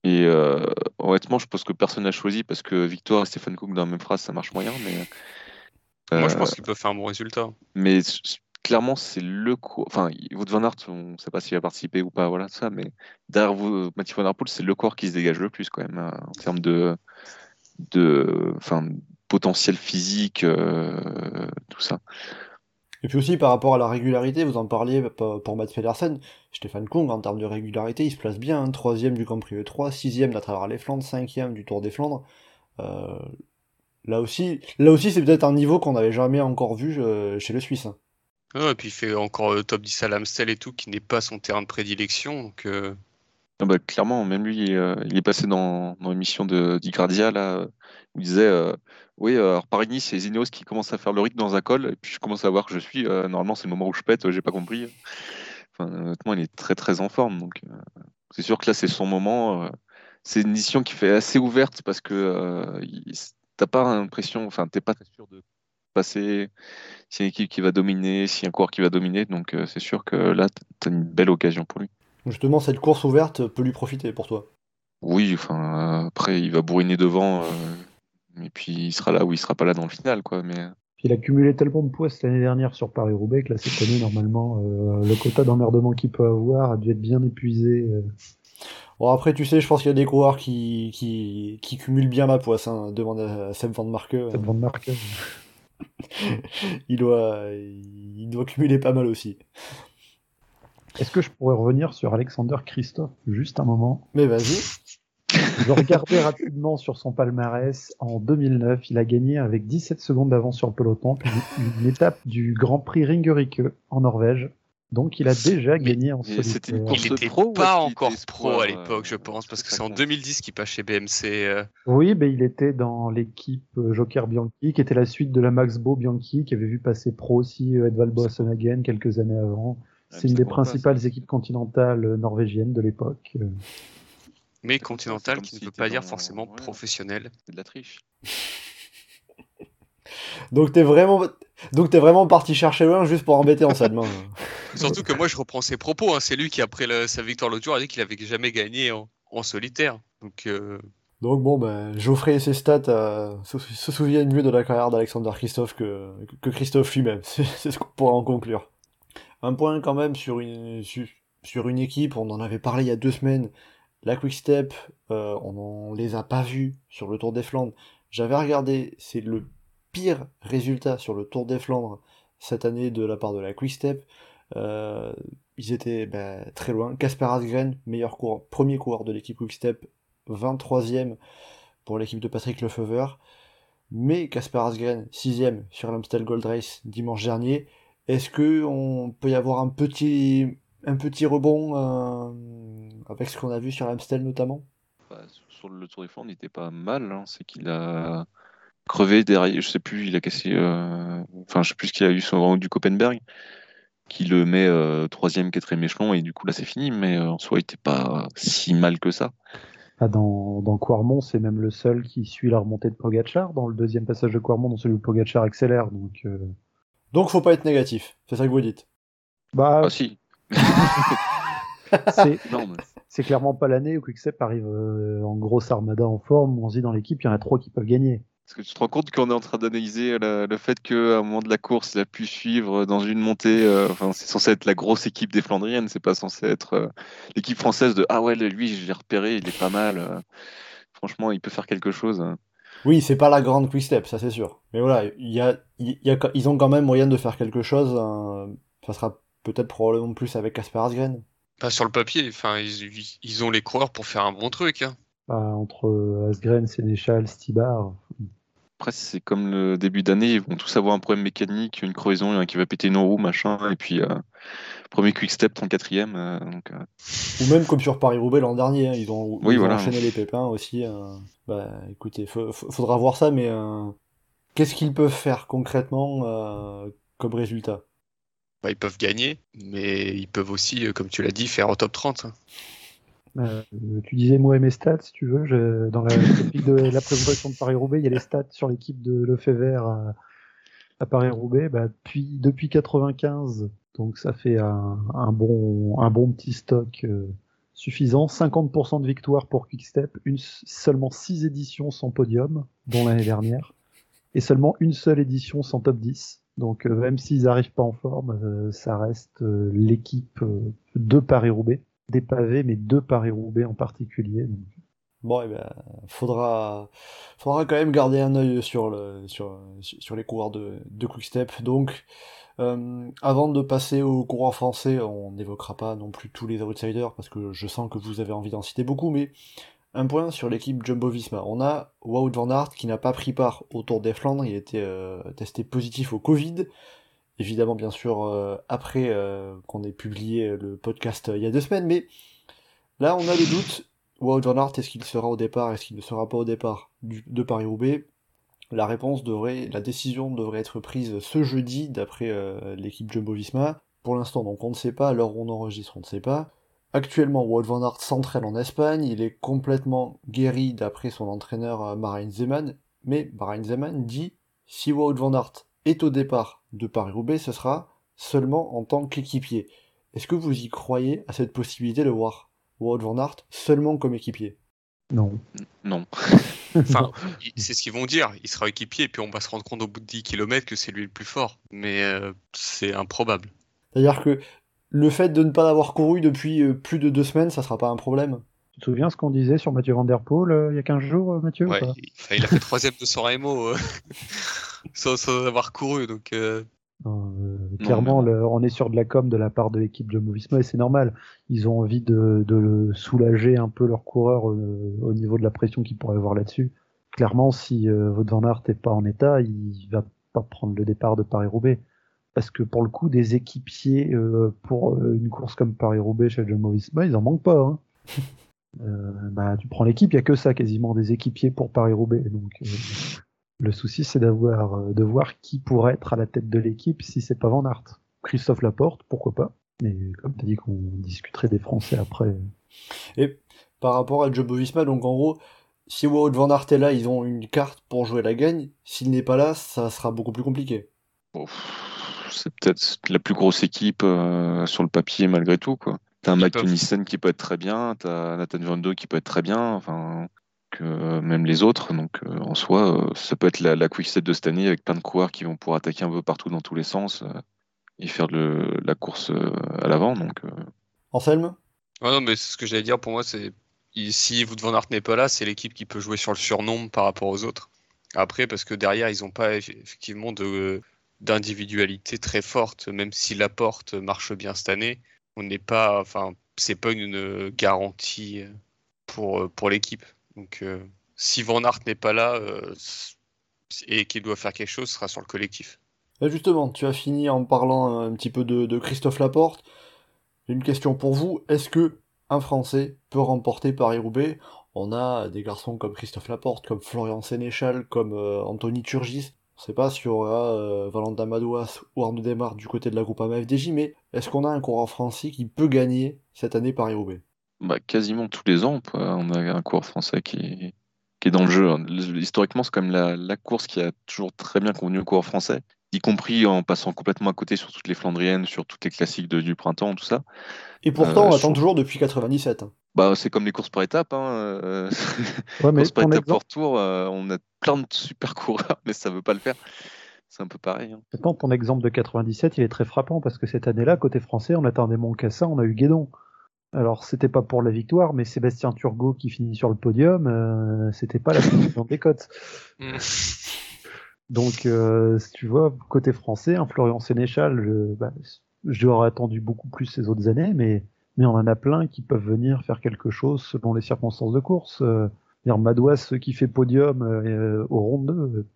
Et euh, honnêtement, je pense que personne n'a choisi parce que Victoire et Stéphane Cook dans la même phrase, ça marche moyen, mais. moi, je euh, pense qu'il peut faire un bon résultat. mais clairement, c'est le cours. Enfin, Wout van on ne sait pas s'il va participer ou pas, voilà, ça, mais derrière vous, Mathieu Van Der c'est le corps qui se dégage le plus, quand même, hein, en termes de, de potentiel physique, euh, tout ça. Et puis aussi par rapport à la régularité, vous en parliez pour Matt Pedersen, Stéphane Kong en termes de régularité, il se place bien, hein, troisième du Grand Prix E3, sixième à travers les Flandres, cinquième du Tour des Flandres. Euh, là aussi, là aussi c'est peut-être un niveau qu'on n'avait jamais encore vu euh, chez le Suisse. Hein. Et puis il fait encore le top 10 à l'Amstel et tout, qui n'est pas son terrain de prédilection. Donc, euh. ah bah, clairement, même lui, il est passé dans, dans l'émission de d'Icardia, là, où il disait oui, euh, alors Paris-Nice, c'est Zineos qui commence à faire le rythme dans un col, et puis je commence à voir que je suis. Euh, normalement, c'est le moment où je pète, j'ai pas compris. Enfin, honnêtement, il est très très en forme, donc euh, c'est sûr que là, c'est son moment. c'est une édition qui fait assez ouverte parce que t'as pas l'impression, enfin, t'es pas très sûr de passer s'il y a une équipe qui va dominer, s'il y a un coureur qui va dominer, donc c'est sûr que là, t'as une belle occasion pour lui. Justement, cette course ouverte peut lui profiter pour toi? Oui, enfin, après, il va bourriner devant. Et puis il sera là ou il sera pas là dans le final, quoi. Mais euh. il a cumulé tellement de poids cette année dernière sur Paris-Roubaix que là, cette année, normalement, euh, le quota d'emmerdement qu'il peut avoir a dû être bien épuisé. Euh. Bon, après, tu sais, je pense qu'il y a des coureurs qui, qui, qui cumulent bien ma poisse. Hein. Demande à Seb Van Marke. Seb Van Marke. il, doit, il doit cumuler pas mal aussi. Est-ce que je pourrais revenir sur Alexander Christophe juste un moment? Mais vas-y. Je regardais rapidement sur son palmarès. En 2009, il a gagné avec 17 secondes d'avance sur le peloton, une, étape du Grand Prix Ringerike en Norvège. Donc il a déjà gagné en solitaire. il n'était pas encore pro à l'époque, je pense, parce que c'est en 2010 qu'il passe chez BMC. Euh. Oui, mais il était dans l'équipe euh, Joker Bianchi, qui était la suite de la Max Bo Bianchi, qui avait vu passer pro aussi euh, Edvald Boasson quelques années avant. C'est une des principales équipes continentales norvégiennes de l'époque. Mais continental, qui ne veut pas dire forcément professionnel. C'est de la triche. Donc t'es vraiment, donc es vraiment parti chercher loin juste pour embêter en salle main. Surtout que moi je reprends ses propos. Hein. C'est lui qui après sa victoire l'autre jour a dit qu'il avait jamais gagné en, solitaire. Donc. Euh, donc bon, ben, Geoffrey et ses stats euh, se, souviennent mieux de la carrière d'Alexander Christophe que, que Christophe lui-même. C'est ce qu'on pourra en conclure. Un point quand même sur une, sur une équipe, on en avait parlé il y a deux semaines, la Quick Step, euh, on ne les a pas vus sur le Tour des Flandres. J'avais regardé, c'est le pire résultat sur le Tour des Flandres cette année de la part de la Quick Step. Euh, ils étaient ben, très loin. Casper Asgren, meilleur coureur, premier coureur de l'équipe Quick Step, 23e pour l'équipe de Patrick Lefever. Mais Casper Asgren, 6e sur l'Amstel Gold Race dimanche dernier. Est-ce qu'on peut y avoir un petit, rebond euh, avec ce qu'on a vu sur Amstel notamment? Bah, Sur le Tour des Flandres, il n'était pas mal. Hein. C'est qu'il a crevé derrière, je sais plus, il a cassé. Euh, enfin, je sais plus ce qu'il a eu sur le du Copenberg, qui le met euh, troisième, quatrième échelon, et du coup là c'est fini. Mais en soi, il n'était pas si mal que ça. Ah, dans, dans Quarmont, c'est même le seul qui suit la remontée de Pogachar. Dans le deuxième passage de Quarmont, dans celui où Pogachar accélère. Donc, donc faut pas être négatif. C'est ça que vous dites. Bah, ah, si. c'est clairement pas l'année où Quickstep arrive euh, en grosse armada en forme. On se dit dans l'équipe, il y en a trois qui peuvent gagner. Est-ce que tu te rends compte qu'on est en train d'analyser le fait qu'à un moment de la course, il a pu suivre dans une montée. Euh, enfin, c'est censé être la grosse équipe des Flandriennes, c'est pas censé être euh, l'équipe française de Ah ouais, lui, je l'ai repéré, il est pas mal. franchement, il peut faire quelque chose. Oui, c'est pas la grande quick-step, ça c'est sûr. Mais voilà, y y a, ils ont quand même moyen de faire quelque chose. Hein. Ça sera peut-être probablement plus avec Casper Asgren. Pas sur le papier, enfin, ils, ont les coureurs pour faire un bon truc. Hein. Bah, entre Asgren, Sénéchal, Stibar. Après, c'est comme le début d'année, ils vont tous avoir un problème mécanique, une crevaison, un qui va péter une roue, machin, et puis euh, premier quick step, 34e. Euh, donc, euh. Ou même comme sur Paris-Roubaix l'an dernier, hein, ils ont, enchaîné les pépins aussi. bah écoutez, faudra voir ça, mais qu'est-ce qu'ils peuvent faire concrètement comme résultat? Bah, ils peuvent gagner, mais ils peuvent aussi, euh, comme tu l'as dit, faire au top 30. Euh, tu disais moi et mes stats, si tu veux. dans la, de la présentation de Paris-Roubaix, il y a les stats sur l'équipe de Lefebvre à, à Paris-Roubaix. Bah, depuis, depuis 95, donc ça fait un, bon, petit stock euh, suffisant. 50% de victoire pour Quickstep, une, seulement 6 éditions sans podium, dont l'année dernière, et seulement une seule édition sans top 10 Donc euh, même s'ils n'arrivent pas en forme, ça reste l'équipe de Paris-Roubaix, des pavés, mais de Paris-Roubaix en particulier. Bon, eh ben, faudra, faudra quand même garder un œil sur, le, sur, sur les coureurs de, de Quickstep. Donc, euh, avant de passer aux coureurs français, on n'évoquera pas non plus tous les outsiders parce que je sens que vous avez envie d'en citer beaucoup, mais un point sur l'équipe Jumbo-Visma. On a Wout van Aert qui n'a pas pris part au Tour des Flandres, il était euh, testé positif au Covid. Évidemment, bien sûr, euh, après euh, qu'on ait publié le podcast il y a deux semaines, mais là, on a le doute. Wout van Aert, est-ce qu'il sera au départ, est-ce qu'il ne sera pas au départ de Paris-Roubaix? La réponse devrait, la décision devrait être prise ce jeudi d'après euh, l'équipe Jumbo-Visma. Pour l'instant, donc on ne sait pas, où on enregistre, on ne sait pas. Actuellement, Wout van Aert s'entraîne en Espagne, il est complètement guéri d'après son entraîneur euh, Marijn Zeman, mais Marijn Zeman dit si Wout van Aert est au départ de Paris-Roubaix, ce sera seulement en tant qu'équipier. Est-ce que vous y croyez à cette possibilité de voir Wout van Aert seulement comme équipier? Non. Non. Enfin, c'est ce qu'ils vont dire. Il sera équipier et puis on va se rendre compte au bout de 10 km que c'est lui le plus fort. Mais euh, c'est improbable. C'est-à-dire que le fait de ne pas l'avoir couru depuis euh, plus de deux semaines, ça sera pas un problème? Tu te souviens ce qu'on disait sur Mathieu Van Der Poel euh, il y a 15 jours, Mathieu ou Ouais, pas? il, a fait troisième de son Remo euh, sans, sans avoir couru. Donc, euh, Non, euh, clairement, le- on est sur de la com de la part de l'équipe de Movisma et c'est normal. Ils ont envie de, soulager un peu leur coureur euh, au niveau de la pression qu'ils pourraient avoir là-dessus. Clairement, si euh, Wout van Aert n'est pas en état, il va pas prendre le départ de Paris-Roubaix. Parce que pour le coup, des équipiers euh, pour une course comme Paris-Roubaix chez Jumbo Visma, ils en manquent pas. Hein. Euh, bah, tu prends l'équipe, il y a que ça quasiment des équipiers pour Paris-Roubaix. Donc euh, le souci, c'est d'avoir euh, de voir qui pourrait être à la tête de l'équipe si c'est pas Van Aert. Christophe Laporte, pourquoi pas. Mais comme tu as dit qu'on discuterait des Français après. Et par rapport à Jumbo Visma, donc en gros, si Wout van Aert est là, ils ont une carte pour jouer la gagne. S'il n'est pas là, ça sera beaucoup plus compliqué. C'est peut-être la plus grosse équipe euh, sur le papier malgré tout. quoi. T'as un Mike Nissen qui peut être très bien, t'as Nathan Van Doe qui peut être très bien, enfin euh, même les autres. Donc euh, en soi, euh, ça peut être la, la quick set de cette année avec plein de coureurs qui vont pouvoir attaquer un peu partout dans tous les sens euh, et faire de la course euh, à l'avant. Donc euh, Anselme? Ouais, non, mais c'est ce que j'allais dire pour moi, c'est si Wout van Aert n'est pas là, c'est l'équipe qui peut jouer sur le surnombre par rapport aux autres. Après, parce que derrière, ils n'ont pas eff- effectivement de d'individualité très forte, même si la porte marche bien cette année, on n'est pas, enfin, c'est pas une garantie pour pour l'équipe. Donc, euh, si Van Aert n'est pas là euh, et qu'il doit faire quelque chose, ce sera sur le collectif. Justement, tu as fini en parlant un petit peu de, Christophe Laporte. J'ai une question pour vous. Est-ce que un Français peut remporter Paris-Roubaix On a des garçons comme Christophe Laporte, comme Florian Sénéchal, comme euh, Anthony Turgis. On ne sait pas s'il y aura euh, Valentin Madouas ou Arnaud Desmar du côté de la groupe FDJ, mais est-ce qu'on a un coureur français qui peut gagner cette année Paris-Roubaix bah, quasiment tous les ans, quoi, on a un coureur français qui est, qui est dans le jeu. Historiquement, c'est quand même la, la course qui a toujours très bien convenu aux coureurs français, y compris en passant complètement à côté sur toutes les Flandriennes, sur toutes les classiques de- du printemps, tout ça. Et pourtant, Euh, on attend toujours depuis 97. hein. Bah, c'est comme les courses par étapes. Hein. euh, Ouais, mais courses par étapes exemple, pour tour, euh, on a plein de super coureurs, mais ça veut pas le faire. C'est un peu pareil. hein. Maintenant, ton exemple de 97, il est très frappant parce que cette année-là, côté français, on attendait Moncassin, on a eu Guédon. Alors, c'était pas pour la victoire, mais Sébastien Turgot qui finit sur le podium, euh, c'était pas la position des cotes. Donc, euh, si tu vois, côté français, un Florian Sénéchal, je, bah, je attendu beaucoup plus ces autres années, mais, mais on en a plein qui peuvent venir faire quelque chose selon les circonstances de course. Euh, Madouas qui fait podium euh, au rond 2,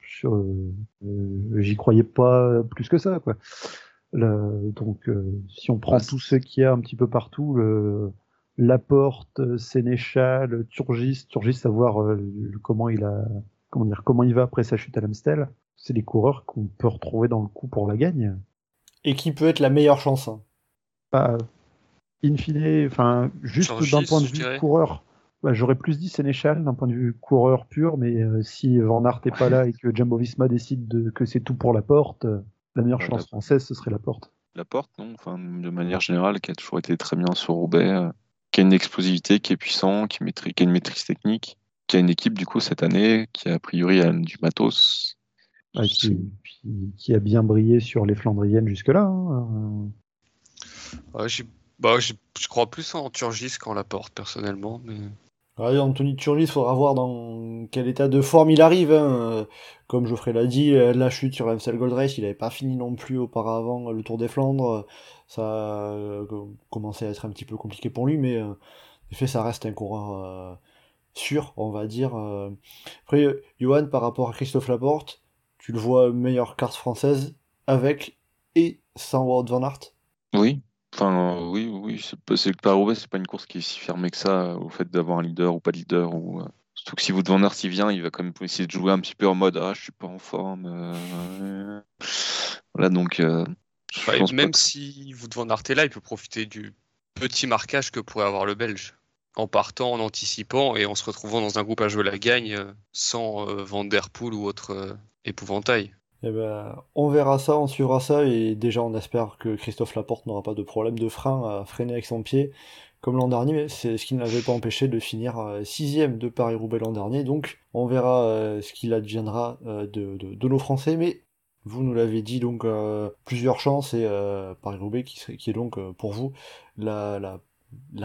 je- euh, j'y croyais pas plus que ça, quoi. Le- donc, euh, si on prend Ouais, tous ceux qu'il y a un petit peu partout, le, Laporte, Sénéchal, Turgis, Turgis, savoir euh, le- comment il a, comment dire, comment il va après sa chute à l'Amstel, c'est des coureurs qu'on peut retrouver dans le coup pour la gagne. Et qui peut être la meilleure chance hein. In fine, enfin, juste d'un point de vue dirais. coureur. bah, J'aurais plus dit Sénéchal d'un point de vue coureur pur, mais euh, si Van Aert n'est pas là et que Jumbo Visma décide de, que c'est tout pour la porte, euh, la meilleure chance française, ce serait la porte. La porte, non enfin, de manière générale, qui a toujours été très bien sur Roubaix, euh, qui a une explosivité, qui est puissant, qui, maîtrise, qui a une maîtrise technique, qui a une équipe du coup cette année qui a priori a du matos Ah, qui, qui, qui a bien brillé sur les Flandriennes jusque-là. hein. Ouais, j'ai- bah, je crois plus en Turgis qu'en Laporte, personnellement. Mais... Ouais, Anthony Turgis, il faudra voir dans quel état de forme il arrive. hein. Euh, Comme Geoffrey l'a dit, euh, la chute sur Amstel Gold Race, il n'avait pas fini non plus auparavant euh, le Tour des Flandres. Ça a commencé à être un petit peu compliqué pour lui, mais en effet, ça reste un coureur sûr, on va dire. Après, Johan, par rapport à Christophe Laporte, tu le vois meilleure carte française avec et sans Wout van Aert? Oui, enfin euh, oui, oui, c'est pas- c'est que Paris-Roubaix, c'est pas une course qui est si fermée que ça euh, au fait d'avoir un leader ou pas de leader. Ou, euh, Surtout que si van Aert il vient, il va quand même essayer de jouer un petit peu en mode ah je suis pas en forme. euh, Voilà donc euh, je Bah, pense même que- si vous devant Aert est là, il peut profiter du petit marquage que pourrait avoir le Belge. En partant, en anticipant et en se retrouvant dans un groupe à jouer la gagne sans euh, Van Der Poel ou autre euh, épouvantail. Eh ben, on verra ça, on suivra ça, et déjà on espère que Christophe Laporte n'aura pas de problème de frein à freiner avec son pied, comme l'an dernier, mais c'est ce qui ne l'avait pas empêché de finir euh, sixième de Paris-Roubaix l'an dernier, donc on verra euh, ce qu'il adviendra euh, de, nos Français, mais vous nous l'avez dit, donc plusieurs chances, et Paris-Roubaix qui, est donc pour vous la,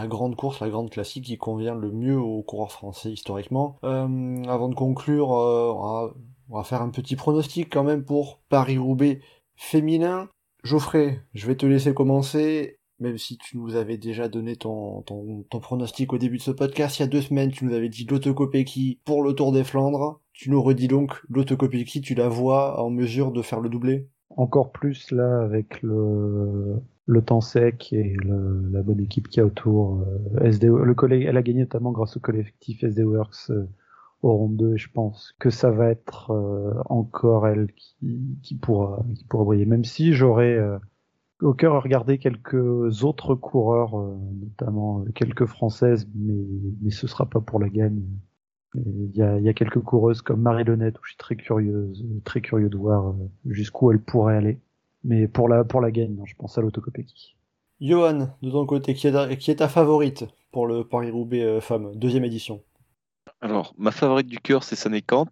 grande course, la grande classique qui convient le mieux aux coureurs français historiquement. Avant de conclure, on va faire un petit pronostic quand même pour Paris-Roubaix féminin. Geoffrey, je vais te laisser commencer, même si tu nous avais déjà donné ton, ton, ton pronostic au début de ce podcast. Il y a deux semaines, tu nous avais dit Kopecky pour le Tour des Flandres. Tu nous redis donc Kopecky, tu la vois en mesure de faire le doublé? Encore plus là avec le, le temps sec et la bonne équipe qu'il y a autour. euh, le collègue, elle a gagné notamment grâce au collectif SD Works euh, au round 2 et je pense que ça va être euh, encore elle qui, pourra briller. Même si j'aurais euh, au cœur à regarder quelques autres coureurs, euh, notamment quelques françaises, mais mais ce sera pas pour la gagne. Il y a, y a quelques coureuses comme Marie Lenette où je suis très curieuse, très curieux de voir jusqu'où elle pourrait aller. Mais pour la gagne, je pense à l'autocopéki. Johan, de ton côté, qui est ta, qui est ta favorite pour le Paris-Roubaix femme, deuxième édition? Alors, ma favorite du cœur, c'est Sané Kant,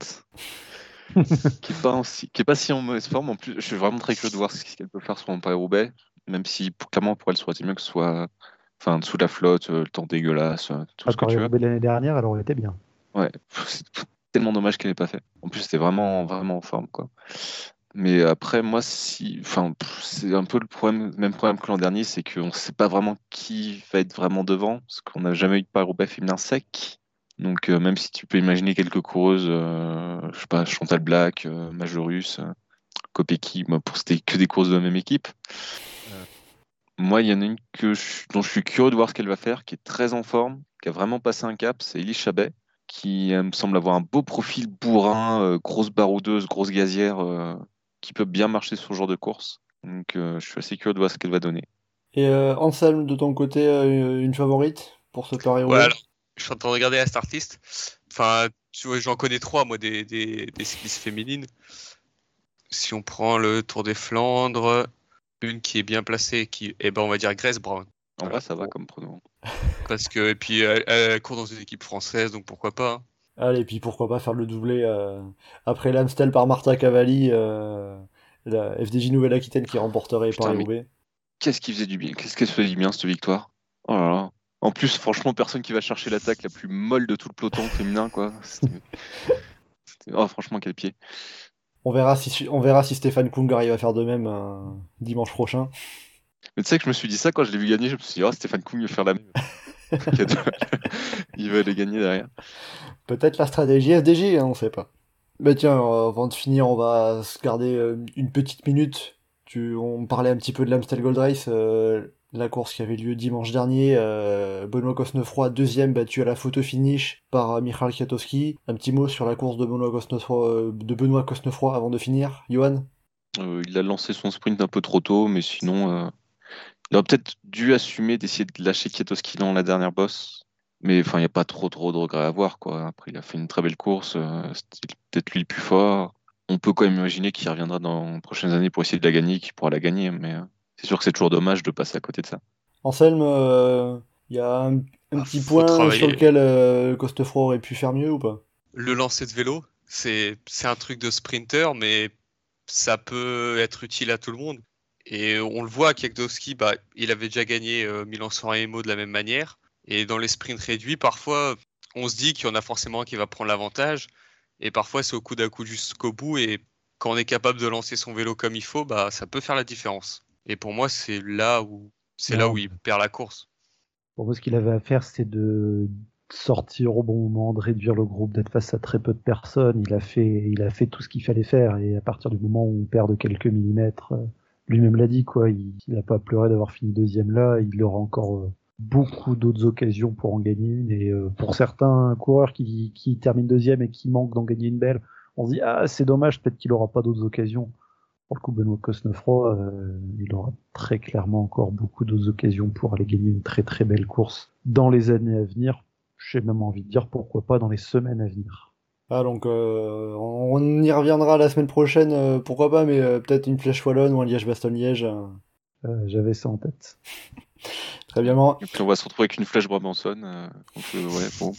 qui est pas si en mauvaise forme. En plus, je suis vraiment très curieux de voir ce qu'elle peut faire sur mon Paris-Roubaix, même si pour- clairement pour elle, ça aurait été mieux que ce soit, enfin, de la flotte, euh, le temps dégueulasse, euh, tout À ce que tu veux. L'année dernière, elle aurait été bien. Ouais, c'est tellement dommage qu'elle n'ait pas fait. En plus, c'était vraiment, vraiment en forme, quoi. Mais après, moi, si, enfin, c'est un peu le problème, même problème que l'an dernier, c'est qu'on ne sait pas vraiment qui va être vraiment devant, parce qu'on n'a jamais eu de Paris-Roubaix féminin sec. Donc, euh, même si tu peux imaginer quelques coureuses, euh, je sais pas, Chantal Black, euh, Majorus, euh, Kopecky, moi, pour c'était que des courses de la même équipe. Euh, moi, il y en a une que je- dont je suis curieux de voir ce qu'elle va faire, qui est très en forme, qui a vraiment passé un cap, c'est Elise Chabet qui me semble avoir un beau profil bourrin, euh, grosse baroudeuse, grosse gazière, euh, qui peut bien marcher sur ce genre de course. Donc euh, je suis assez curieux de voir ce qu'elle va donner. Et euh, Anselme, de ton côté, euh, une favorite pour ce Paris-Roubaix Ouais, alors, je suis en train de regarder la startlist. Enfin, tu vois, j'en connais trois, moi, des, des, des cyclistes féminines. Si on prend le Tour des Flandres, une qui est bien placée, qui, eh ben, on va dire Grace Brown. En Voilà. vrai, ça va comme pronom. Parce que, et puis, elle, elle court dans une équipe française, donc pourquoi pas. hein. Allez, puis pourquoi pas faire le doublé euh, après l'Amstel par Marta Cavalli, euh, la FDJ Nouvelle-Aquitaine qui remporterait Putain, Paris-Roubaix. Qu'est-ce qui faisait du bien Qu'est-ce qu'elle faisait du bien cette victoire? Oh là là. En plus, franchement, personne qui va chercher l'attaque la plus molle de tout le peloton féminin, quoi. Oh, franchement, quel pied. On verra si, on verra si Stéphane Kung arrive à faire de même euh, dimanche prochain. Mais tu sais que je me suis dit ça quand je l'ai vu gagner, je me suis dit, oh, Stéphane Kung va faire la même. Il va aller gagner derrière. Peut-être la stratégie FDJ, hein, on sait pas. Bah tiens, euh, avant de finir, on va se garder euh, une petite minute. Tu, on parlait un petit peu de l'Amstel Gold Race, euh, la course qui avait lieu dimanche dernier. euh, Benoît Cosnefroy, deuxième, battu à la photo finish par euh, Michal Kwiatkowski. Un petit mot sur la course de Benoît Cosnefroy, euh, avant de finir. Johan? Il a lancé son sprint un peu trop tôt, mais sinon, il aurait peut-être dû assumer d'essayer de lâcher Kwiatkowski dans la dernière bosse. Mais enfin, il n'y a pas trop trop de regrets à avoir, quoi. Après, il a fait une très belle course, c'était peut-être lui le plus fort. On peut quand même imaginer qu'il reviendra dans les prochaines années pour essayer de la gagner, qu'il pourra la gagner, mais c'est sûr que c'est toujours dommage de passer à côté de ça. Anselme, euh, il y a un, un Ah, petit point travailler. sur lequel euh, Cosnefroy aurait pu faire mieux ou pas? Le lancer de vélo, c'est c'est un truc de sprinter, mais ça peut être utile à tout le monde. Et on le voit, Kwiatkowski, bah, il avait déjà gagné euh, Milan-San Remo de la même manière. Et dans les sprints réduits, parfois, on se dit qu'il y en a forcément un qui va prendre l'avantage. Et parfois, c'est au coup d'un coup jusqu'au bout. Et quand on est capable de lancer son vélo comme il faut, bah, ça peut faire la différence. Et pour moi, c'est là où c'est là où il perd la course. Pour moi, ce qu'il avait à faire, c'était de sortir au bon moment, de réduire le groupe, d'être face à très peu de personnes. Il a fait, il a fait tout ce qu'il fallait faire. Et à partir du moment où on perd de quelques millimètres, euh, lui-même l'a dit, quoi. Il n'a pas pleuré d'avoir fini deuxième là. Il aura encore euh, beaucoup d'autres occasions pour en gagner une. Et euh, pour certains coureurs qui, qui terminent deuxième et qui manquent d'en gagner une belle, on se dit ah c'est dommage, peut-être qu'il aura pas d'autres occasions. Pour le coup, Benoît Cosnefroy, euh, il aura très clairement encore beaucoup d'autres occasions pour aller gagner une très très belle course dans les années à venir. J'ai même envie de dire pourquoi pas dans les semaines à venir. Ah donc euh, on y reviendra la semaine prochaine, euh, pourquoi pas, mais peut-être une flèche wallonne ou un Liège-Bastogne-Liège. Euh, J'avais ça en tête. Très bien. Et puis on va se retrouver avec une flèche Brabançonne. Euh, euh, ouais, bon.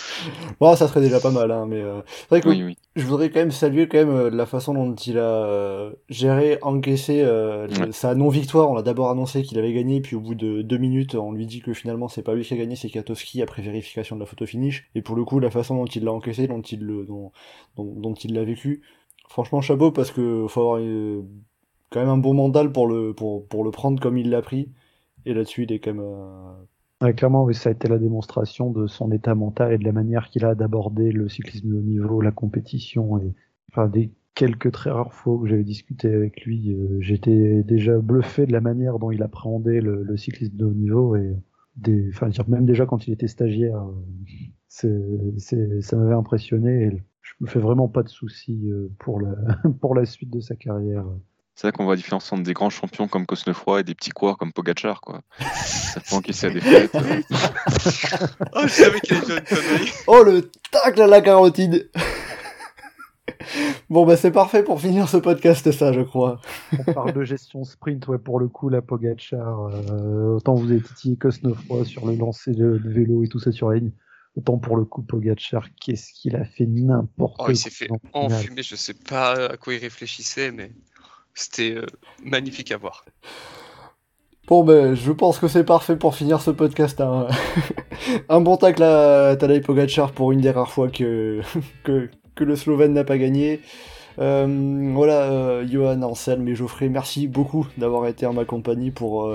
Bon, ça serait déjà pas mal, hein, mais euh, c'est vrai que Oui, oui. je voudrais quand même saluer quand même euh, la façon dont il a euh, géré, encaissé euh, Ouais. sa non-victoire. On a d'abord annoncé qu'il avait gagné, puis au bout de deux minutes, on lui dit que finalement c'est pas lui qui a gagné, c'est Katowski après vérification de la photo finish. Et pour le coup, la façon dont il l'a encaissé, dont il le, dont, dont, dont il l'a vécu, franchement chapeau parce que faut avoir quand même un bon mental pour le pour pour le prendre comme il l'a pris. Et là-dessus, il est quand même euh, Ouais, clairement, ça a été la démonstration de son état mental et de la manière qu'il a d'aborder le cyclisme de haut niveau, la compétition enfin des quelques très rares fois que j'avais discuté avec lui, euh, j'étais déjà bluffé de la manière dont il appréhendait le, cyclisme de haut niveau et des, enfin, même déjà quand il était stagiaire, euh, ça m'avait impressionné et je me fais vraiment pas de soucis euh, pour pour la suite de sa carrière. C'est là qu'on voit la différence entre des grands champions comme Cosnefroy et des petits coureurs comme Pogachar, quoi. Ça peut encaisser la défaite. euh. Oh, je savais qu'il allait faire une connerie. Oh le tacle à la carotide Bon bah c'est parfait pour finir ce podcast ça je crois. On parle de gestion sprint, ouais, pour le coup, la Pogachar, euh, autant vous avez titillé Cosnefroy sur le lancer de, de vélo et tout ça sur la ligne, autant pour le coup, Pogachar, qu'est-ce qu'il a fait n'importe Oh, quoi. il s'est fait enfumer, je sais pas à quoi il réfléchissait, mais c'était euh, magnifique à voir. Bon ben je pense que c'est parfait pour finir ce podcast. hein. Un bon tacle à Tadej Pogacar pour une des rares fois que, le Slovène n'a pas gagné. Euh, voilà, euh, Johan, Anselme et Geoffrey, merci beaucoup d'avoir été en ma compagnie pour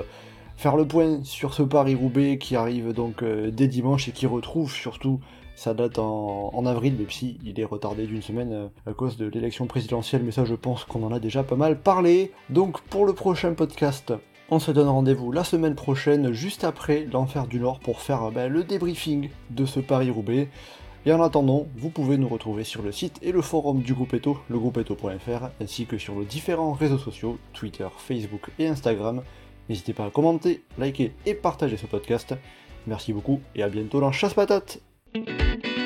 faire le point sur ce Paris-Roubaix qui arrive donc dès dimanche et qui retrouve surtout sa date en, en avril, même si il est retardé d'une semaine euh, à cause de l'élection présidentielle, mais ça je pense qu'on en a déjà pas mal parlé. Donc pour le prochain podcast, on se donne rendez-vous la semaine prochaine, juste après l'Enfer du Nord, pour faire euh, ben, le débriefing de ce Paris-Roubaix. Et en attendant, vous pouvez nous retrouver sur le site et le forum du groupe Eto, legroupeeto.fr, ainsi que sur nos différents réseaux sociaux, Twitter, Facebook et Instagram. N'hésitez pas à commenter, liker et partager ce podcast. Merci beaucoup et à bientôt dans Chasse Patate Thank you.